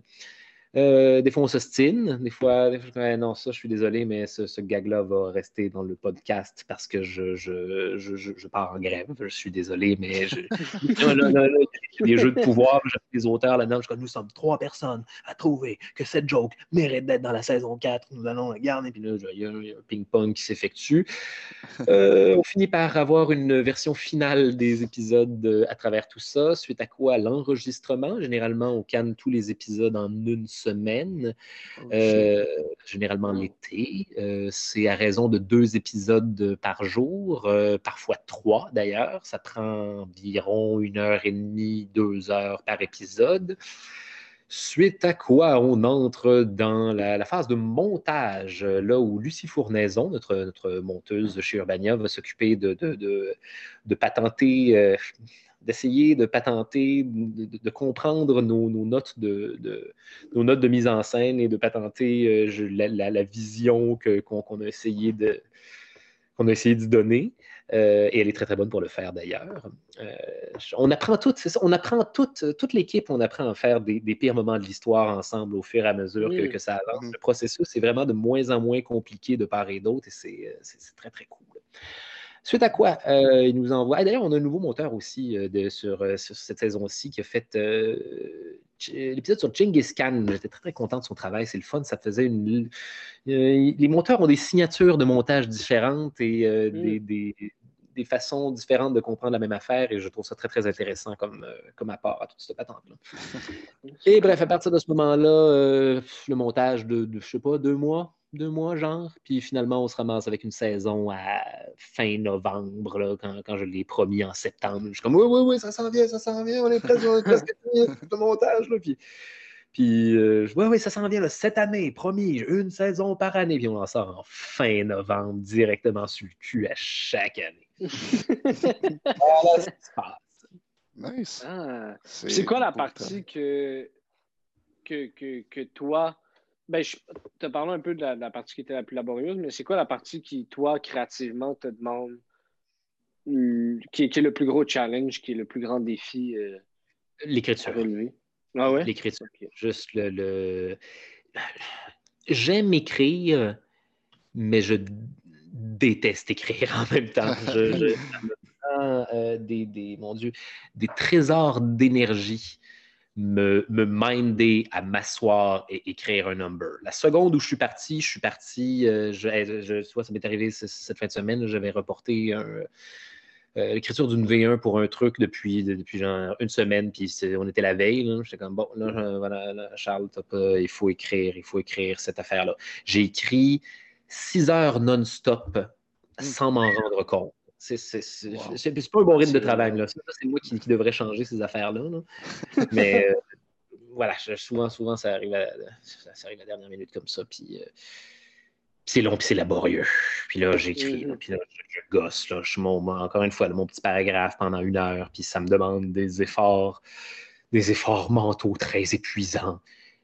C: Euh, des fois, on s'ostine. Des fois, non, ça, je suis désolé, mais ce, gag-là va rester dans le podcast parce que je, je, je, je pars en grève. Je suis désolé, mais je... des jeux de pouvoir. Des auteurs là-dedans. Je nous sommes trois personnes à trouver que cette joke mérite d'être dans la saison 4. Nous allons la garder. Puis là, il y a un ping-pong qui s'effectue. Euh, on finit par avoir une version finale des épisodes à travers tout ça, suite à quoi? L'enregistrement. Généralement, on canne tous les épisodes en une semaine, oh, euh, généralement l'été. Euh, c'est à raison de deux épisodes par jour, parfois trois d'ailleurs. Ça prend environ une heure et demie, deux heures par épisode. Suite à quoi on entre dans la, phase de montage, là où Lucie Fournaison, notre, notre monteuse chez Urbania, va s'occuper de, de, de, patenter d'essayer de patenter, de, comprendre nos, notes de, nos notes de mise en scène et de patenter euh, la, vision qu'on a essayé de donner. Euh, et elle est très très bonne pour le faire d'ailleurs. Euh, on apprend tout, c'est ça, on apprend toute, toute l'équipe, on apprend à faire des, pires moments de l'histoire ensemble au fur et à mesure que, ça avance. Mm-hmm. Le processus est vraiment de moins en moins compliqué de part et d'autre et c'est très très cool. Suite à quoi, euh, il nous envoie. D'ailleurs, on a un nouveau monteur aussi de, sur, cette saison-ci qui a fait l'épisode sur Genghis Khan. J'étais très, très content de son travail. C'est le fun. Ça faisait une. les monteurs ont des signatures de montage différentes et mm. des, des façons différentes de comprendre la même affaire et je trouve ça très, très intéressant comme, euh, comme apport à toute cette patente-là. et bref, à partir de ce moment-là, euh, le montage de, je sais pas, deux mois, deux mois, genre. Puis finalement, on se ramasse avec une saison à fin novembre, là, quand, quand, je l'ai promis en septembre. Je suis comme, oui, oui, oui, ça s'en vient, ça s'en vient, on est presque, on est presque le montage. Là. Puis, puis euh, oui, oui, ça s'en vient là, cette année, promis, une saison par année. Puis on en sort en fin novembre, directement sur le cul à chaque année.
A: Nice.
B: Ah. C'est quoi la partie que, que, que, que, toi. Ben, je te parlé un peu de la, partie qui était la plus laborieuse, mais c'est quoi la partie qui, toi, créativement, te demande. Qui, qui, est le plus gros challenge, qui est le plus grand défi euh,
C: L'écriture.
B: Ah ouais?
C: L'écriture. Juste le. le... J'aime écrire, mais je déteste écrire en même temps. Je, euh, des, des, mon Dieu, des trésors d'énergie me, me minder à m'asseoir et écrire un number. La seconde où je suis parti, je suis parti, euh, je, je, ça m'est arrivé cette fin de semaine, j'avais reporté euh, l'écriture d'une V1 pour un truc depuis, depuis genre une semaine, puis on était la veille. J'étais comme, bon, là, voilà, Charles, il faut écrire, il faut écrire cette affaire-là. J'ai écrit six heures non-stop hmm. sans m'en rendre compte. C'est pas un bon rythme de travail. C'est moi qui, devrais changer ces affaires-là. Mais euh, voilà, souvent, souvent, ça arrive, à, ça, arrive à la dernière minute comme ça. Puis euh, c'est long, puis c'est laborieux. Puis là, j'écris, hmm. puis là, je, gosse. Là, je, mon, encore une fois, mon petit paragraphe pendant une heure, puis ça me demande des efforts, des efforts mentaux très épuisants.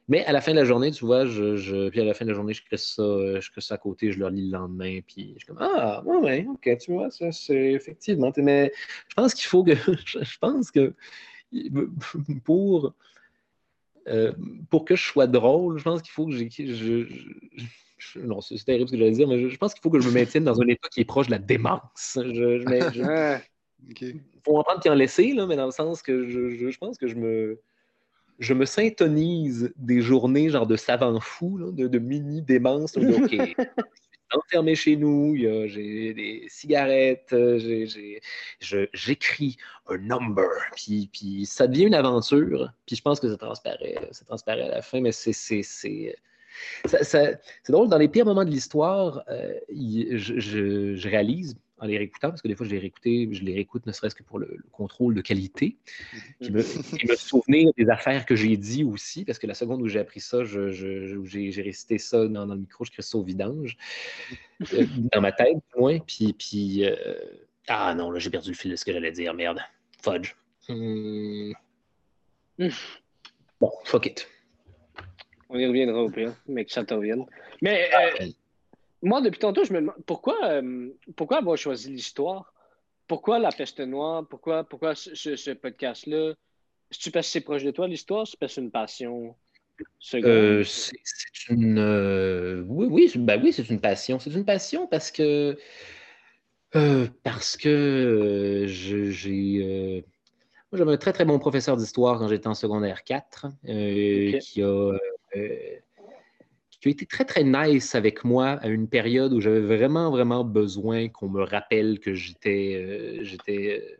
C: Mais à la fin de la journée, tu vois, je, puis à la fin de la journée, je crée ça, euh, je crée ça à côté, je le lis le lendemain, puis je suis comme Ah, ouais, ok, tu vois, ça, c'est effectivement. Mais je pense qu'il faut que. Je pense que pour. Euh, pour que je sois drôle, je pense qu'il faut que j'ai. Je, je, non, c'est terrible ce que je vais dire, mais je, pense qu'il faut que je me maintienne dans un état qui est proche de la démence. Je, Il faut en prendre puis en laisser, là, mais dans le sens que je, pense que je me je me syntonise des journées genre de savant fou, de, mini démence. OK, enfermé chez nous, j'ai des cigarettes, euh, j'écris un number, puis, puis ça devient une aventure, puis je pense que ça transparaît, ça transparaît à la fin, mais c'est c'est drôle, dans les pires moments de l'histoire, euh, je, je, réalise, en les réécoutant, parce que des fois, je les réécoutais, je les réécoute ne serait-ce que pour le, contrôle de qualité, qui me, me souvenir des affaires que j'ai dit aussi, parce que la seconde où j'ai appris ça, j'ai récité ça dans, le micro, je crée ça au vidange, euh, dans ma tête, moins, puis, puis euh, ah non, là, j'ai perdu le fil de ce que j'allais dire, merde, fudge. Hmm. Bon, fuck it.
B: On y reviendra au pire, mais que ça te revienne. Mais euh, moi, depuis tantôt, je me demande pourquoi, euh, pourquoi avoir choisi l'histoire? Pourquoi la peste noire? Pourquoi, pourquoi ce, podcast-là? Est-ce que c'est proche de toi, l'histoire? C'est parce que c'est une passion?
C: Euh, c'est une. Euh, oui, oui, ben oui, c'est une passion. C'est une passion parce que. parce que j'ai. moi, j'avais un très, très bon professeur d'histoire quand j'étais en secondaire 4 qui a qui a été très, très nice avec moi à une période où j'avais vraiment, vraiment besoin qu'on me rappelle que j'étais euh, j'étais euh,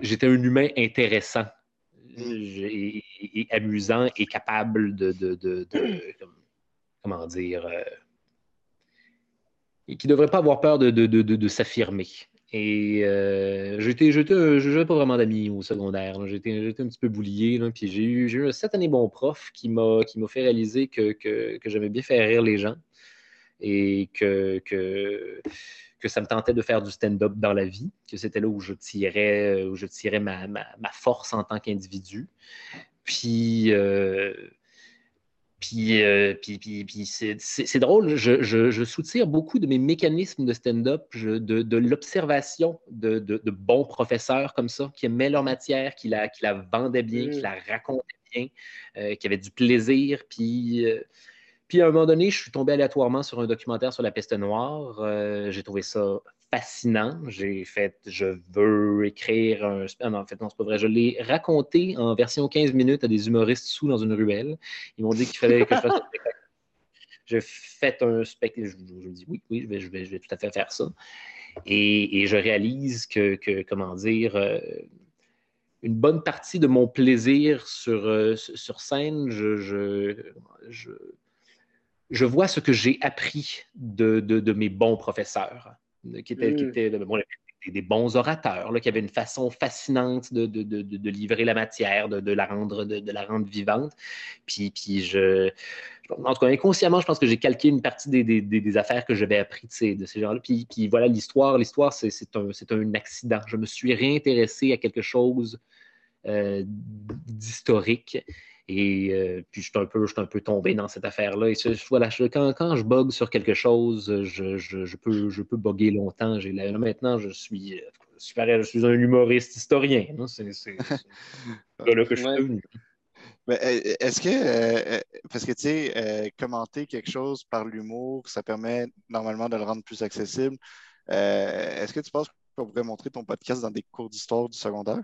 C: j'étais un humain intéressant et, amusant et capable de, de, comment dire, euh, et qui ne devrait pas avoir peur de, s'affirmer. Et euh, j'étais, j'étais, pas vraiment d'amis au secondaire. J'étais, un petit peu boulié. puis j'ai eu, j'ai eu un certain bon prof qui m'a, qui m'a fait réaliser que, que, que j'aimais bien faire rire les gens et que, que, que ça me tentait de faire du stand-up dans la vie, que c'était là où je tirais, où je tirais ma, ma, ma force en tant qu'individu. Puis, euh, Puis, euh, puis, puis, puis c'est drôle, je, je, soutire beaucoup de mes mécanismes de stand-up, de, de l'observation de, de, bons professeurs comme ça, qui aimaient leur matière, qui la, qui la vendaient bien, qui mm. la racontaient bien, euh, qui avaient du plaisir. Puis, euh, puis à un moment donné, je suis tombé aléatoirement sur un documentaire sur la peste noire. J'ai trouvé ça fascinant. J'ai fait, je veux écrire un. Ah non, en fait, non, c'est pas vrai. Je l'ai raconté en version 15 minutes à des humoristes sous dans une ruelle. Ils m'ont dit qu'il fallait que je fasse un spectacle. J'ai fait un spectacle. Je, me dis oui, oui, je vais, tout à fait faire ça. Et, je réalise que, comment dire, euh, une bonne partie de mon plaisir sur, euh, scène, je, vois ce que j'ai appris de, mes bons professeurs qui étaient, qui mm. étaient des, bons orateurs, là, qui avaient une façon fascinante de, de, de, livrer la matière, de, la, rendre, de, la rendre vivante. Puis, puis je, en tout cas, inconsciemment, je pense que j'ai calqué une partie des, des, des affaires que j'avais appris de ces, de ces gens-là. Puis, puis, voilà, l'histoire, l'histoire, c'est un, un, accident. Je me suis réintéressé à quelque chose euh, d'historique. Et euh, puis, je suis, un peu, je suis un peu tombé dans cette affaire-là. Et voilà, quand, quand, je bug sur quelque chose, je, je, je peux, je peux bugger longtemps. Là, maintenant, je suis, je suis un humoriste historien. C'est là que je suis devenu.
A: Est-ce que, euh, parce que tu sais, euh, commenter quelque chose par l'humour, ça permet normalement de le rendre plus accessible. Est-ce que tu penses qu'on pourrait montrer ton podcast dans des cours d'histoire du secondaire?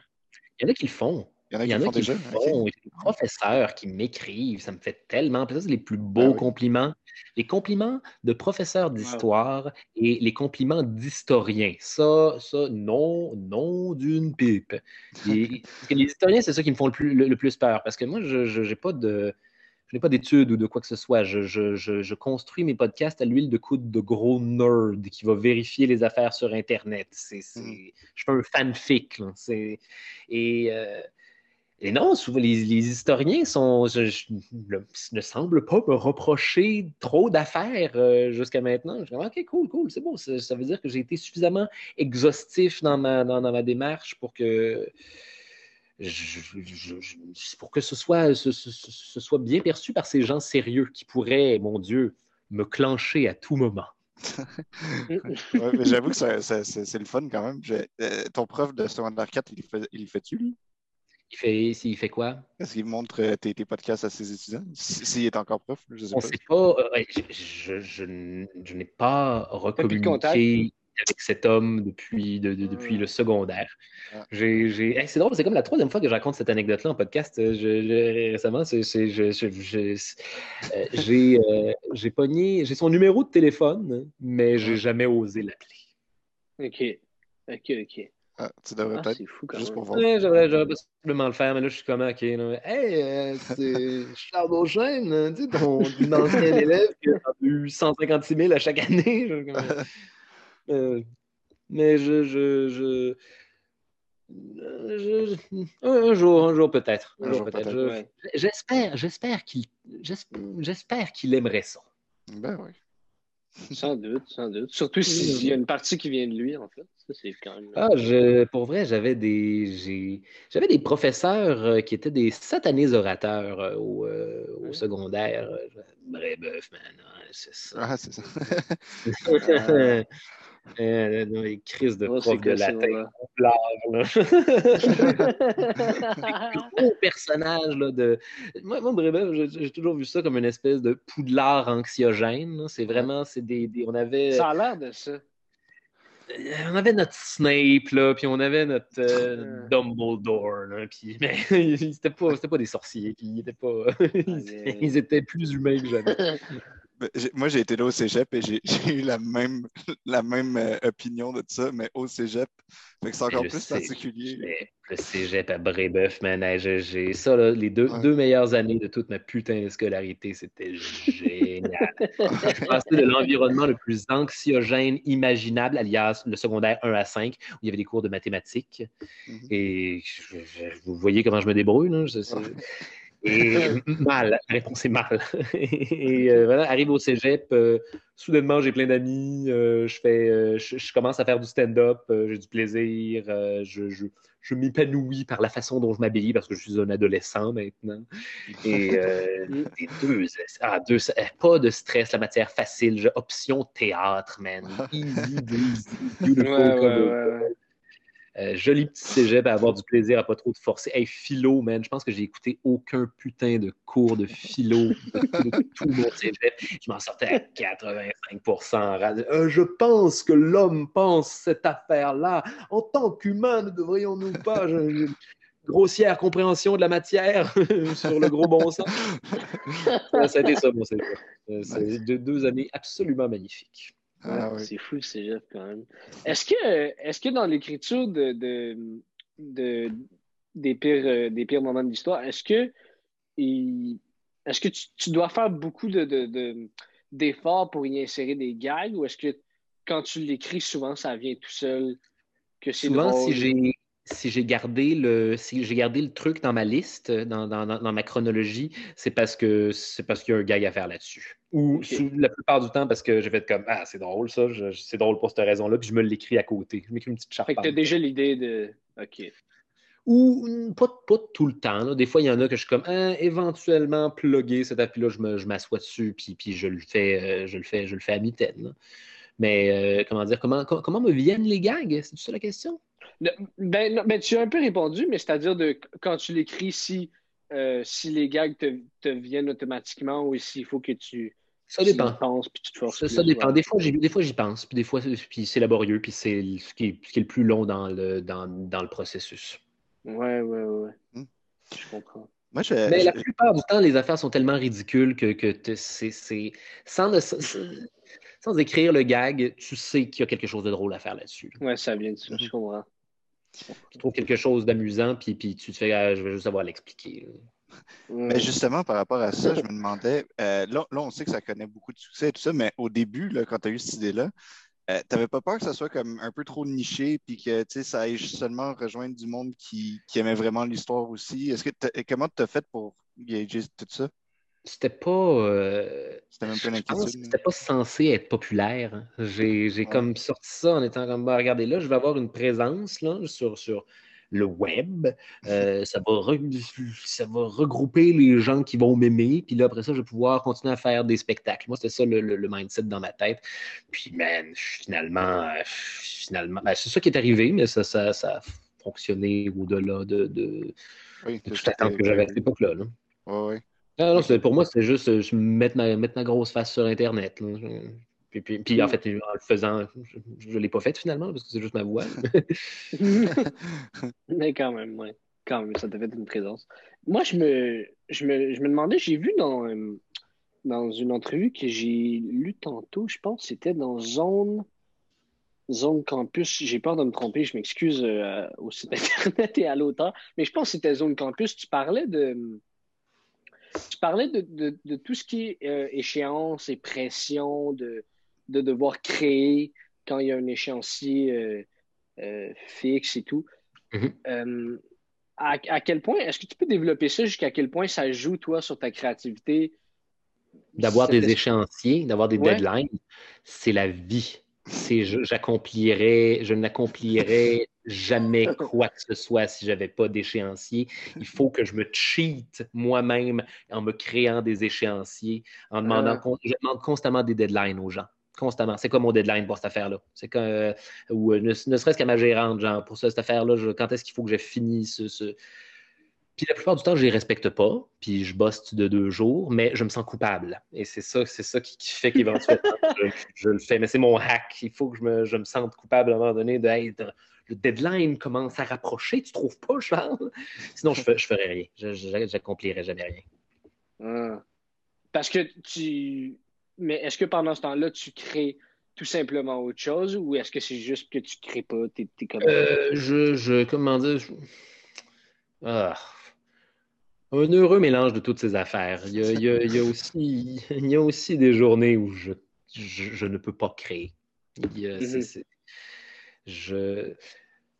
C: Il y en a qui le font.
A: Il y en a qui, font déjà.
C: Font, des professeurs qui m'écrivent, ça me fait tellement plaisir. C'est les plus beaux ben compliments. Les compliments de professeurs d'histoire et les compliments d'historiens. Ça, ça, non, non d'une pipe. les historiens, c'est ça qui me font le plus, le, plus peur. Parce que moi, je n'ai pas de. Je n'ai pas d'études ou de quoi que ce soit. Je, je, je, construis mes podcasts à l'huile de coude de gros nerd qui va vérifier les affaires sur Internet. C'est, mmh. Je fais un fanfic. Et, euh, et non, souvent, les, historiens sont, ne semblent pas me reprocher trop d'affaires euh, jusqu'à maintenant. Je dis, OK, cool, cool, c'est bon. Ça, veut dire que j'ai été suffisamment exhaustif dans ma, démarche pour que, pour que ce soit, bien perçu par ces gens sérieux qui pourraient, mon Dieu, me clencher à tout moment.
A: J'avoue que c'est le fun quand même. Euh, ton prof de secondaire 4, il, fait, il fait-tu, lui?
C: Il fait, il fait quoi?
A: Est-ce qu'il montre euh, tes, podcasts à ses étudiants? S'il est encore prof, je sais
C: On
A: pas.
C: Sait pas euh, je, je, n'ai pas recommuniqué avec cet homme depuis, depuis ah. le segondaire. Ah. c'est drôle, c'est comme la troisième fois que je raconte cette anecdote-là en podcast. Récemment, j'ai pogné, j'ai son numéro de téléphone, mais j'ai jamais osé l'appeler.
B: OK. OK, OK.
A: Ah, tu devrais ah, peut-être.
B: fou quand juste
A: pour
B: voir.
C: Ouais, j'aurais, j'aurais possiblement le faire, mais là, je suis comme, OK. Là, hey, euh, c'est Charles Beauchesne, tu sais, ton, ancien élève qui a eu 156 000 à chaque année. euh, mais je. je, je... je un, jour, un jour peut-être. Un, jour, peut-être. peut-être. J'espère, j'espère qu'il, j'espère qu'il aimerait ça.
A: Ben oui.
B: Sans doute, sans doute. Surtout s'il y a une partie qui vient de lui, en fait. Ça, c'est quand même.
C: Ah, je, pour vrai, j'avais des, j'avais des professeurs euh, qui étaient des satanés orateurs euh, au, euh, au secondaire. Brébeuf, man. c'est ça.
A: Ah, c'est ça.
C: Euh, les crises de oh, prof de latin. gros personnage là, de. Moi, moi j'ai toujours vu ça comme une espèce de poudlard anxiogène. C'est vraiment, c'est des, On avait.
B: Ça a l'air de ça.
C: Euh, on avait notre Snape, là, puis on avait notre euh, Dumbledore, là, puis, mais c'était pas, pas des sorciers, puis ils étaient pas, ils étaient plus humains que jamais.
A: Ben, moi, j'ai été là au cégep et j'ai eu la même, la même euh, opinion de ça, mais au cégep. c'est encore plus particulier.
C: Le cégep à Brébeuf, man. J'ai ça, là, les deux, deux meilleures années de toute ma putain de scolarité, c'était génial. J'ai passé de l'environnement le plus anxiogène imaginable, alias le secondaire 1 à 5, où il y avait des cours de mathématiques. Mm-hmm. Et vous voyez comment je me débrouille, là? Et mal, la réponse est mal. et euh, voilà, arrive au cégep, euh, soudainement j'ai plein d'amis, euh, je fais, je, commence à faire du stand-up, j'ai du plaisir, je, je, je m'épanouis par la façon dont je m'habille parce que je suis un adolescent maintenant. Et, deux, ah, deux, pas de stress, la matière facile, option théâtre, man. Easy, beautiful, euh, joli petit cégep à avoir du plaisir, à pas trop de forcer. Hey, philo, man, je pense que j'ai écouté aucun putain de cours de philo de tout mon cégep. Je m'en sortais à 85% euh, Je pense que l'homme pense cette affaire-là. En tant qu'humain, ne devrions-nous pas. grossière compréhension de la matière sur le gros bon sens? ça a été ça, mon cégep. Euh, c'est deux années absolument magnifiques.
B: Ah c'est fou le cégep quand même. Est-ce que, est que dans l'écriture de, de, des, pires, euh, des pires moments de l'histoire, est-ce que, est-ce que tu, dois faire beaucoup de, d'efforts pour y insérer des gags ou est-ce que quand tu l'écris, souvent ça vient tout seul?
C: Que c'est souvent, si j'ai si j'ai gardé le si j'ai gardé le truc dans ma liste, dans, dans, ma chronologie, c'est parce que c'est parce qu'il y a un gag à faire là-dessus. Ou la plupart du temps parce que j'ai fait comme Ah, c'est drôle ça, c'est drôle pour cette raison-là, puis je me l'écris à côté. Je m'écris une petite charte.
B: Fait que t'as déjà l'idée de OK.
C: Ou pas, pas tout le temps. Des fois, il y en a que je suis comme ah, éventuellement plugué cet appui-là, je m'assois dessus, puis, puis je le fais, euh, je le fais, je le fais à mitaine. Mais euh, comment dire, comment, comment me viennent les gags? C'est ça la question?
B: Ben, ben, tu as un peu répondu, mais c'est-à-dire de quand tu l'écris, si, euh, si les gags te, viennent automatiquement ou s'il faut que tu.
C: Ça dépend. Penses, puis tu te forces ça, dépend. Des fois, des fois, j'y pense, puis des fois, puis c'est laborieux, puis c'est ce qui, est, le plus long dans le, dans, dans le processus.
B: Ouais, ouais, ouais. Hmm. Je comprends.
C: Moi, Mais la plupart du temps, les affaires sont tellement ridicules que, que c'est. Sans, sans écrire le gag, tu sais qu'il y a quelque chose de drôle à faire là-dessus.
B: Ouais, ça vient de ça, je mhm. comprends.
C: Tu trouves quelque chose d'amusant, puis, puis tu te fais, ah, je vais juste savoir l'expliquer.
A: Mais justement, par rapport à ça, je me demandais, euh, là, on sait que ça connaît beaucoup de succès et tout ça, mais au début, là, quand tu as eu cette idée-là, euh, tu n'avais pas peur que ça soit comme un peu trop niché puis que ça aille seulement rejoindre du monde qui, qui aimait vraiment l'histoire aussi? Est-ce que comment tu as fait pour gager tout ça?
C: C'était pas. Euh, c'était pas censé être populaire. Hein. J'ai comme sorti ça en étant comme, bah, regardez là, je vais avoir une présence là, sur, sur le web. Euh, ça, va ça va regrouper les gens qui vont m'aimer. Puis là, après ça, je vais pouvoir continuer à faire des spectacles. Moi, c'était ça le, mindset dans ma tête. Puis, man, finalement, finalement ben, c'est ça qui est arrivé, mais ça, ça, ça a fonctionné au-delà de, de, oui, attente que j'avais à cette époque-là.
A: Oui, oui.
C: Non, non, pour moi, c'est juste euh, je mettre, ma, mettre ma grosse face sur Internet. Puis, puis, en mm. fait, en le faisant, je ne l'ai pas fait finalement parce que c'est juste ma voix.
B: Mais quand même, ouais. Quand même, ça t'a fait une présence. Moi, je me, je me, je me demandais, j'ai vu dans, euh, dans une entrevue que j'ai lu tantôt, je pense c'était dans Zone, Zone Campus. J'ai peur de me tromper, je m'excuse euh, au site Internet et à l'auteur. Mais je pense que c'était Zone Campus. Tu parlais de tu parlais de, tout ce qui est euh, échéance et pression, de, devoir créer quand il y a un échéancier euh, euh, fixe et tout. Mm-hmm. à, quel point, est-ce que tu peux développer ça jusqu'à quel point ça joue, toi, sur ta créativité?
C: D'avoir des échéanciers, d'avoir des deadlines, c'est la vie. C'est j'accomplirais, je n'accomplirais jamais quoi que ce soit si j'avais pas d'échéancier. Il faut que je me cheat moi-même en me créant des échéanciers, en demandant, euh. je demande constamment des deadlines aux gens. Constamment. C'est quoi mon deadline pour cette affaire-là? C'est que, ou euh, ne, serait-ce qu'à ma gérante, genre, pour cette affaire-là, quand est-ce qu'il faut que je finisse ce, Puis la plupart du temps, je les respecte pas, puis je bosse de deux jours, mais je me sens coupable. Et c'est ça, c'est ça qui, fait qu'éventuellement, je, le fais. Mais c'est mon hack. Il faut que je me, je me sente coupable à un moment donné de le deadline commence à rapprocher, tu trouves pas, Charles? Sinon, je ne ferais rien. Je n'accomplirais jamais rien.
B: Ah. Parce que tu. Mais est-ce que pendant ce temps-là, tu crées tout simplement autre chose ou est-ce que c'est juste que tu ne crées pas? T'es,
C: comme... Euh, je, je. Comment dire? Ah. Un heureux mélange de toutes ces affaires. Il y a, aussi, il y a aussi des journées où je, je, ne peux pas créer. Mm-hmm je.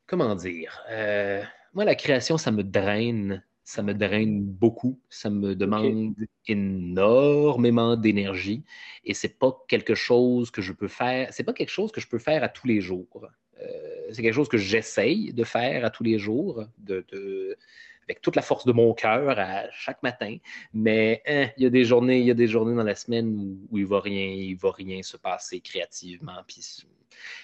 C: Comment dire? Euh, moi, la création, ça me draine. Ça me draine beaucoup, ça me demande énormément d'énergie. Et c'est pas quelque chose que je peux faire, c'est pas quelque chose que je peux faire à tous les jours. Euh, c'est quelque chose que j'essaye de faire à tous les jours, de, avec toute la force de mon cœur à chaque matin. Mais hein, il y a des journées, il y a des journées dans la semaine où, il va rien, il va rien se passer créativement. Puis,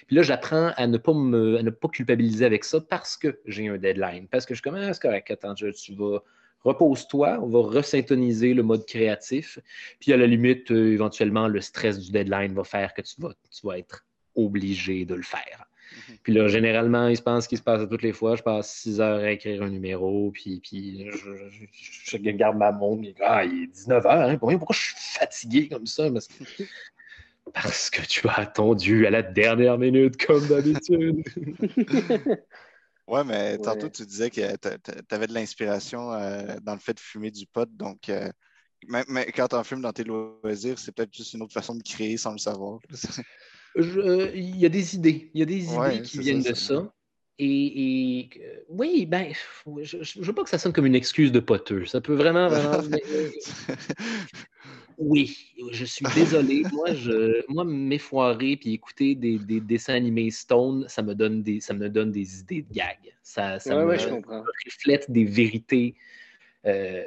C: là, j'apprends à ne pas me, ne pas culpabiliser avec ça parce que j'ai un deadline. Parce que je commence, ah, correct, attends, tu vas repose-toi, on va resyntoniser le mode créatif. Puis à la limite, euh, éventuellement, le stress du deadline va faire que tu vas, tu vas être obligé de le faire. Puis là, généralement, il se pense qu'il se passe à toutes les fois. Je passe 6 heures à écrire un numéro, puis, puis je, garde ma montre. Ah, il est 19 heures. Hein? Pourquoi je suis fatigué comme ça? Parce que, tu as attendu à la dernière minute, comme d'habitude.
A: ouais, mais tantôt, tu disais que tu avais de l'inspiration euh, dans le fait de fumer du pot. Donc, euh, mais, quand tu en fumes dans tes loisirs, c'est peut-être juste une autre façon de créer sans le savoir.
C: Euh, il y a des idées. Il y a des idées qui viennent de ça. Et, oui, ben, je ne veux pas que ça sonne comme une excuse de poteux. Ça peut vraiment, oui, je suis désolé. moi, je, moi m'effoirer puis écouter des, dessins animés Stone, ça me donne des, ça me donne des idées de gag. Ça, ça me, reflète des vérités. Euh,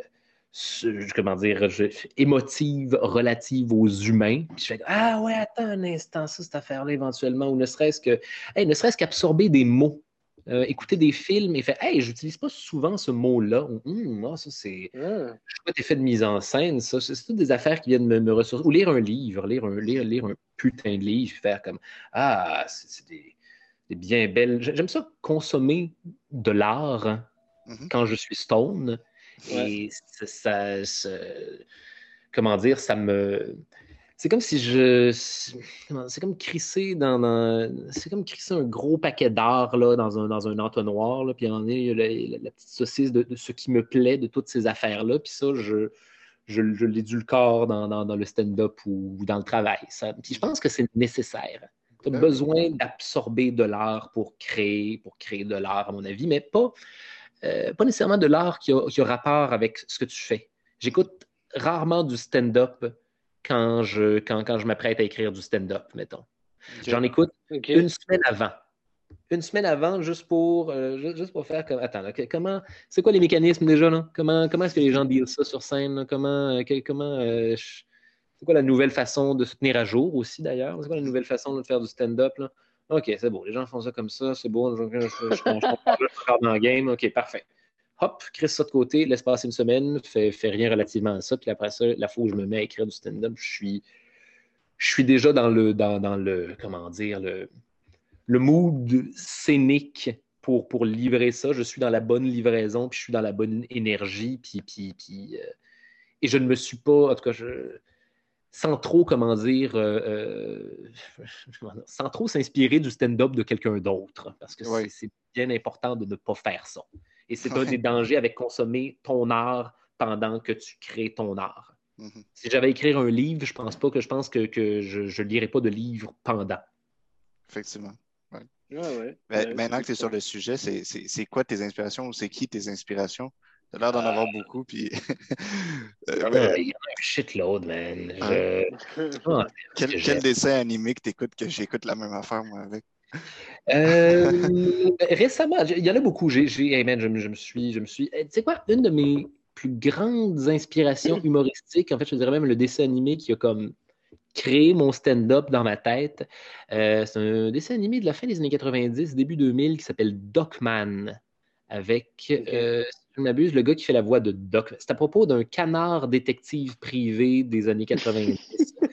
C: comment dire, émotive relative aux humains. Puis je fais Ah ouais, attends un instant, ça, cette affaire-là, éventuellement, ou ne serait-ce que ne serait-ce qu'absorber des mots. Euh, écouter des films et faire Hey, j'utilise pas souvent ce mot-là. Hum, ah, ça, c'est. Ah. Je effet de mise en scène, ça. C'est toutes des affaires qui viennent me, me ressourcer. Ou lire un livre, lire un, lire, lire un putain de livre, faire comme Ah, c'est des, bien belles. J'aime ça consommer de l'art mm-hmm. quand je suis stone. Et ça, comment dire, ça me. C'est comme si je. C'est comme crisser dans. c'est comme crisser un gros paquet d'art dans un, dans un entonnoir. Là, puis il y a la, petite saucisse de, ce qui me plaît de toutes ces affaires-là. Puis ça, je, je, je l'édulcore dans, dans, dans le stand-up ou, dans le travail. Ça, puis je pense que c'est nécessaire. Tu as besoin d'absorber de l'art pour créer, pour créer de l'art, à mon avis, mais pas euh, pas nécessairement de l'art qui a, rapport avec ce que tu fais. J'écoute rarement du stand-up quand je, quand, quand je m'apprête à écrire du stand-up, mettons. J'en écoute une semaine avant. Une semaine avant, juste pour, euh, juste pour faire comme. Attends, comment. C'est quoi les mécanismes déjà? Là? Comment, comment est-ce que les gens disent ça sur scène? Comment. Euh, comment c'est quoi la nouvelle façon de se tenir à jour aussi, d'ailleurs? C'est quoi la nouvelle façon de faire du stand-up? OK, c'est bon. Les gens font ça comme ça, c'est bon. Je, je, dans le game. OK, parfait. Hop, crée ça de côté, laisse passer une semaine, fais, fais rien relativement à ça. Puis après ça, la fois où je me mets à écrire du stand-up, je suis, je suis déjà dans le, dans, dans le, comment dire, le, le mood scénique pour, pour livrer ça. Je suis dans la bonne livraison, puis je suis dans la bonne énergie, puis, puis, puis euh, et je ne me suis pas, en tout cas, je, sans trop, comment dire, euh, euh, sans trop s'inspirer du stand-up de quelqu'un d'autre, parce que c'est bien important de ne pas faire ça. Et c'est un des dangers avec consommer ton art pendant que tu crées ton art. Mm-hmm. Si j'avais écrit un livre, je pense pas que je pense que, je ne lirais pas de livre pendant.
A: Effectivement. maintenant que tu es sur le sujet, c'est quoi tes inspirations ou c'est qui tes inspirations? T'as l'air d'en avoir euh, beaucoup, puis.
C: Euh, il y a un shitload, man. Je...
A: Ah, quel, dessin animé que t'écoutes que j'écoute la même affaire, moi, avec?
C: Euh, récemment, il y en a beaucoup. J'ai, hey man, je, me suis. Je me suis... Tu sais quoi, une de mes plus grandes inspirations humoristiques, en fait, je dirais même le dessin animé qui a comme créé mon stand-up dans ma tête. c'est un dessin animé de la fin des années 90, début 2000, qui s'appelle Docman, avec, je m'abuse, le gars qui fait la voix de Doc. C'est à propos d'un canard détective privé des années 90.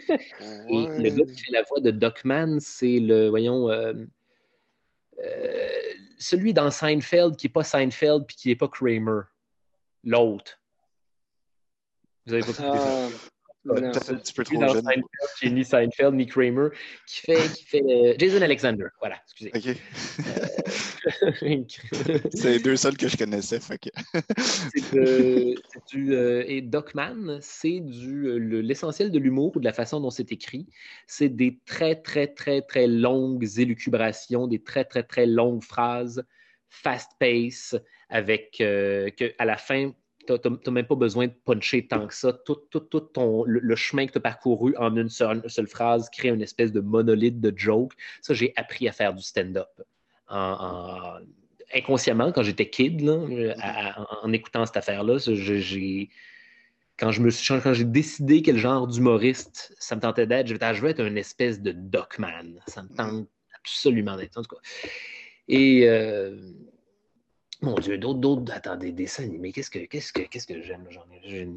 C: Et le gars qui fait la voix de Docman, c'est le, voyons, euh, euh, celui dans Seinfeld qui n'est pas Seinfeld puis qui n'est pas Kramer. L'autre. Vous avez pas compris ça? Un petit peu trop jeune. Seinfeld, ni Seinfeld, ni Kramer, qui fait, qui fait euh, Jason Alexander. Voilà, excusez.
A: OK. Euh, c'est les deux seuls que je connaissais. Fait que...
C: c'est du. Euh, et Docman, c'est du l'essentiel de l'humour ou de la façon dont c'est écrit. C'est des très, très, très, très longues élucubrations, des très, très, très longues phrases, fast pace, avec que à la fin, n'as même pas besoin de puncher tant que ça. Tout, tout, tout ton, le, chemin que tu as parcouru en une seule, phrase crée une espèce de monolithe de joke. Ça, j'ai appris à faire du stand-up. inconsciemment, quand j'étais kid, en, écoutant cette affaire-là, j'ai quand je me suis quand j'ai décidé quel genre d'humoriste ça me tentait d'être, je, je veux être une espèce de Docman. Ça me tente absolument d'être. Et euh, mon Dieu, d'autres, d'autres. Attendez, des dessins animés. Qu'est-ce que, qu'est-ce que, qu'est-ce que j'aime? J'en ai,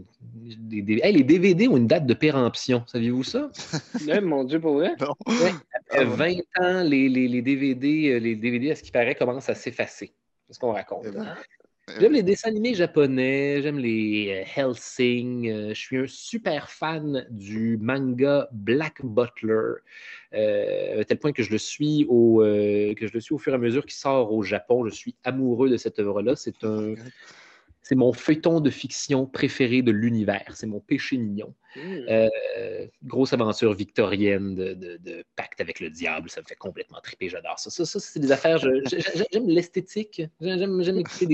C: les DVD ont une date de péremption. Saviez-vous ça?
B: mon Dieu, pour vrai?
C: après 20 ah ans, les, les, les, DVD, les DVD, à ce qui paraît, commencent à s'effacer. C'est ce qu'on raconte. Eh ben. hein. J'aime les dessins animés japonais, j'aime les euh, Helsing. Euh, je suis un super fan du manga Black Butler, euh, à tel point que je le suis au que je le suis au fur et à mesure qu'il sort au Japon. Je suis amoureux de cette œuvre-là. C'est un c'est mon feuilleton de fiction préféré de l'univers. C'est mon péché mignon. Hmm. Euh, grosse aventure victorienne de, pacte avec le diable. Ça me fait complètement triper. J'adore ça. Ça, c'est des affaires. J'aime l'esthétique. J'aime écouter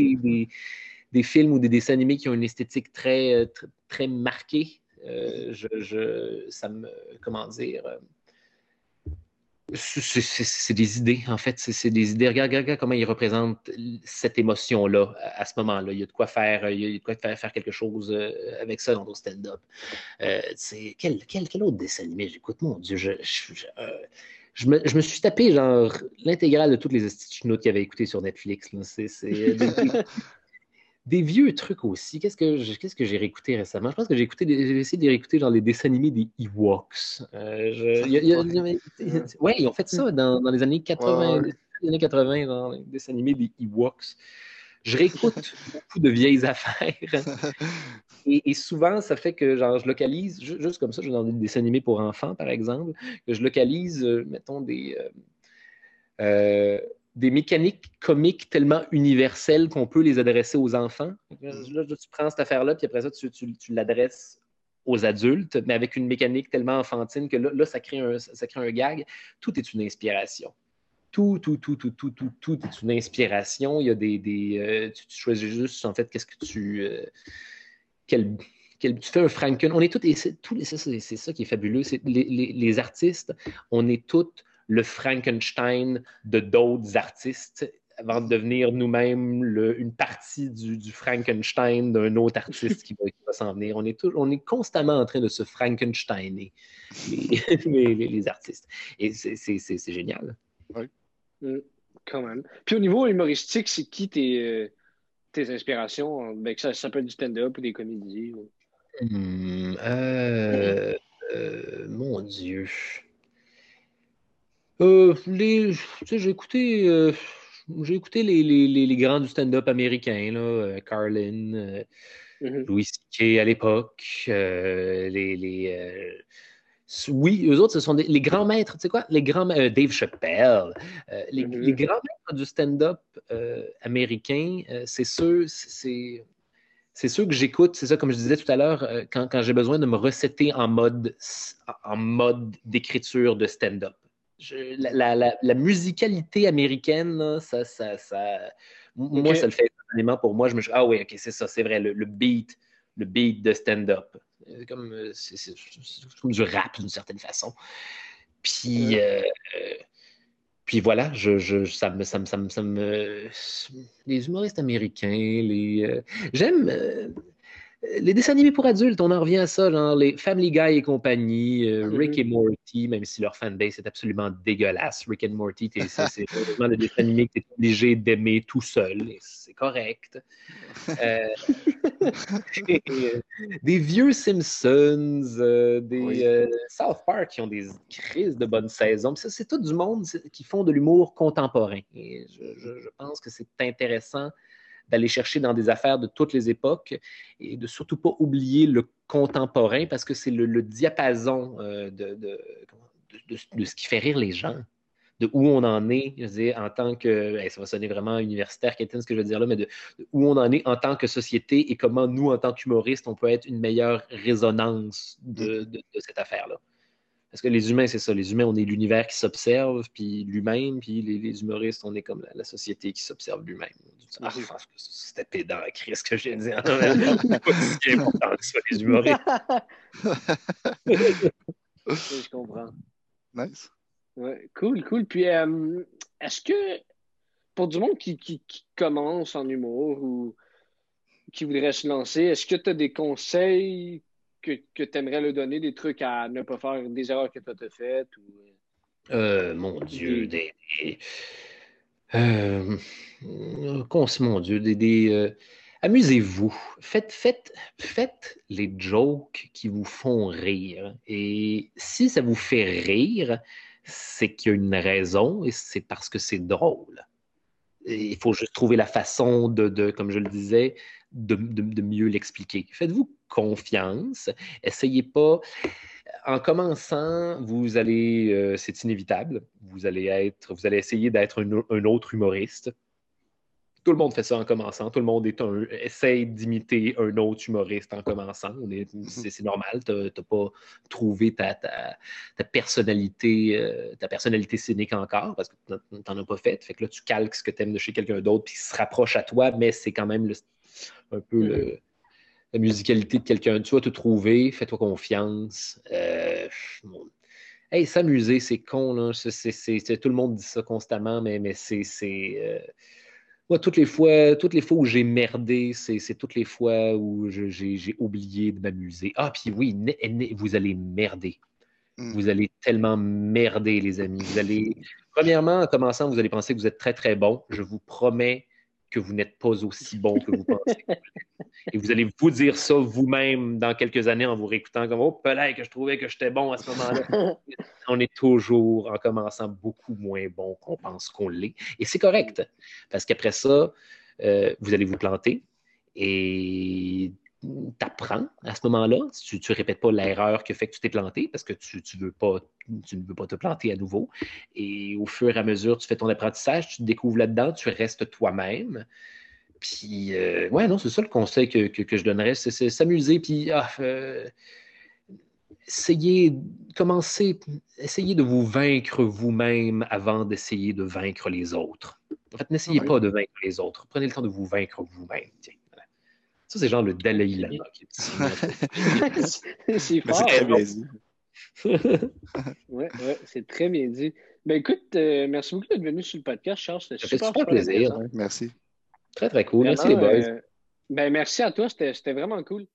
C: des, films ou des dessins animés qui ont une esthétique très, euh, très, marquée. Euh, je, ça me. Comment dire c'est des idées, en fait. C'est des idées. Regarde, comment ils représentent cette émotion-là à ce moment-là. Il y a de quoi faire, il y a de quoi faire, quelque chose euh, avec ça dans ton stand-up. Euh, quel, autre dessin animé? J'écoute? Mon Dieu, je, euh, me, suis tapé genre l'intégrale de toutes les notes qu'il avait écoutées sur Netflix. C'est des vieux trucs aussi. Qu'est-ce que qu'est-ce que j'ai réécouté récemment? Je pense que j'ai écouté j'ai essayé de réécouter genre les dessins animés des Ewoks. ouais, ils ont fait ça dans, dans les années 80, les années 80 dans les dessins animés des Ewoks. Je réécoute beaucoup de vieilles affaires. Et, souvent, ça fait que genre, je localise, juste comme ça, je dans des dessins animés pour enfants, par exemple, que je localise, euh, mettons, des. Euh, euh, des mécaniques comiques tellement universelles qu'on peut les adresser aux enfants. Là, tu prends cette affaire-là, puis après ça, tu, l'adresses aux adultes, mais avec une mécanique tellement enfantine que là, ça, crée un, ça crée un gag. Tout est une inspiration. Tout, tout, tout, tout, tout, tout, tout est une inspiration. Il y a des. des euh, tu, choisis juste, en fait, qu'est-ce que tu. Euh, quel, tu fais un Franken. On est tous. C'est, c'est, ça qui est fabuleux. les, les, les artistes, on est tous le Frankenstein de d'autres artistes avant de devenir nous-mêmes une partie du, Frankenstein d'un autre artiste qui va, s'en venir. On est, on est constamment en train de se Frankensteiner, les, les, artistes. Et c'est génial.
B: Oui. Mm, quand même. Puis au niveau humoristique, c'est qui tes, euh, tes inspirations? Ben, ça, ça peut être du stand-up ou des comédies?
C: Hmm, euh, euh, mon Dieu. Euh, j'ai écouté, euh, j'ai écouté les, les, les, grands du stand-up américain, là, euh, Carlin, mm-hmm. Louis C.K. à l'époque. les, les oui, eux autres, ce sont les grands maîtres, tu sais quoi? Les grands Dave Chappelle. Les, mm-hmm. les, grands maîtres du stand-up américain, c'est ceux, c'est. C'est ceux que j'écoute, c'est ça, comme je disais tout à l'heure, quand, quand j'ai besoin de me recéter en mode, en mode d'écriture de stand-up la, musicalité américaine, ça, ça, ça moi, ça le fait énormément pour moi. Je me ah oui, ok, c'est ça, c'est vrai, le, beat, le beat de stand-up. Euh, comme, euh, c'est comme du rap d'une certaine façon. Puis, euh, puis voilà, je, je, ça, me, ça, me, ça, me, Les humoristes américains, les. J'aime les dessins animés pour adultes, on en revient à ça, genre les Family Guy et compagnie, euh. Rick et Morty, même si leur fanbase est absolument dégueulasse. Rick et Morty, c'est vraiment le dessin animé que tu es obligé d'aimer tout seul, c'est correct. Euh, des vieux Simpsons, des South Park qui ont des crises de bonne saison. C'est tout du monde qui font de l'humour contemporain. Et je pense que c'est intéressant d'aller chercher dans des affaires de toutes les époques et de surtout pas oublier le contemporain parce que c'est le, diapason euh, de, de, ce qui fait rire les gens, de où on en est, je en tant que, ça va sonner vraiment universitaire, ce que je veux dire là, mais de, où on en est en tant que société et comment nous, en tant qu'humoristes, on peut être une meilleure résonance de, cette affaire-là. Parce que les humains, c'est ça. Les humains, on est l'univers qui s'observe, puis lui-même, puis les, humoristes, on est comme la, société qui s'observe lui-même. Ah, c'était pédant, Chris, ce que j'ai dit. C'est si important que ce soit les humoristes.
B: je comprends.
A: Nice.
B: Ouais, cool, cool. Puis, euh, est-ce que pour du monde qui, qui, commence en humour ou qui voudrait se lancer, est-ce que tu as des conseils que, que tu aimerais leur donner, des trucs à ne pas faire, des erreurs que tu as faites? Ou...
C: Euh, mon Dieu, des. Euh, mon Dieu, des. Euh, amusez-vous. Faites, faites, faites les jokes qui vous font rire. Et si ça vous fait rire, c'est qu'il y a une raison et c'est parce que c'est drôle. il faut juste trouver la façon de, comme je le disais, de, mieux l'expliquer. Faites-vous confiance. Essayez pas. En commençant, vous allez, euh, c'est inévitable, vous allez être, vous allez essayer d'être un, autre humoriste. Tout le monde fait ça en commençant. Tout le monde est un, essaye d'imiter un autre humoriste en commençant. Mhm. C'est normal. Tu n'as pas trouvé ta, personnalité, euh, ta personnalité cynique encore parce que tu n'en as pas fait. Fait que là, tu calques ce que tu aimes de chez quelqu'un d'autre puis il se rapproche à toi, mais c'est quand même un peu mhm. La musicalité de quelqu'un. Tu vas te trouver, fais-toi confiance. Euh, hey, s'amuser, c'est con. Là. tout le monde dit ça constamment, mais, mais c'est. Euh, moi, toutes les fois, toutes les fois où j'ai merdé, c'est toutes les fois où j'ai oublié de m'amuser. Ah, puis oui, vous allez merder. Hmm. Vous allez tellement merder, les amis. Vous allez, premièrement, en commençant, vous allez penser que vous êtes très, très bon. Je vous promets que vous n'êtes pas aussi bon que vous pensez. Et vous allez vous dire ça vous-même dans quelques années en vous réécoutant comme Oh, peut-être que je trouvais que j'étais bon à ce moment-là. On est toujours, en commençant, beaucoup moins bon qu'on pense qu'on l'est. Et c'est correct, parce qu'après ça, euh, vous allez vous planter et t'apprends à ce moment-là. Tu ne répètes pas l'erreur qui fait que tu t'es planté parce que tu, tu, veux pas, tu ne veux pas te planter à nouveau. Et au fur et à mesure, tu fais ton apprentissage, tu te découvres là-dedans, tu restes toi-même. Puis, euh, ouais, non, c'est ça le conseil que, que, je donnerais, c'est s'amuser, puis ah, euh, essayez, commencez, essayez de vous vaincre vous-même avant d'essayer de vaincre les autres. En fait, n'essayez pas de vaincre les autres. Prenez le temps de vous vaincre vous-même. Ça, c'est genre le Dalai Lama.
B: c'est fort. très bien dit. oui, ouais, c'est très bien dit. Ben écoute, euh, merci beaucoup d'être venu sur le podcast, Charles.
C: C'était super, super plaisir.
A: Merci.
C: Très, très cool. merci les boys.
B: Euh, ben merci à toi, c'était vraiment cool.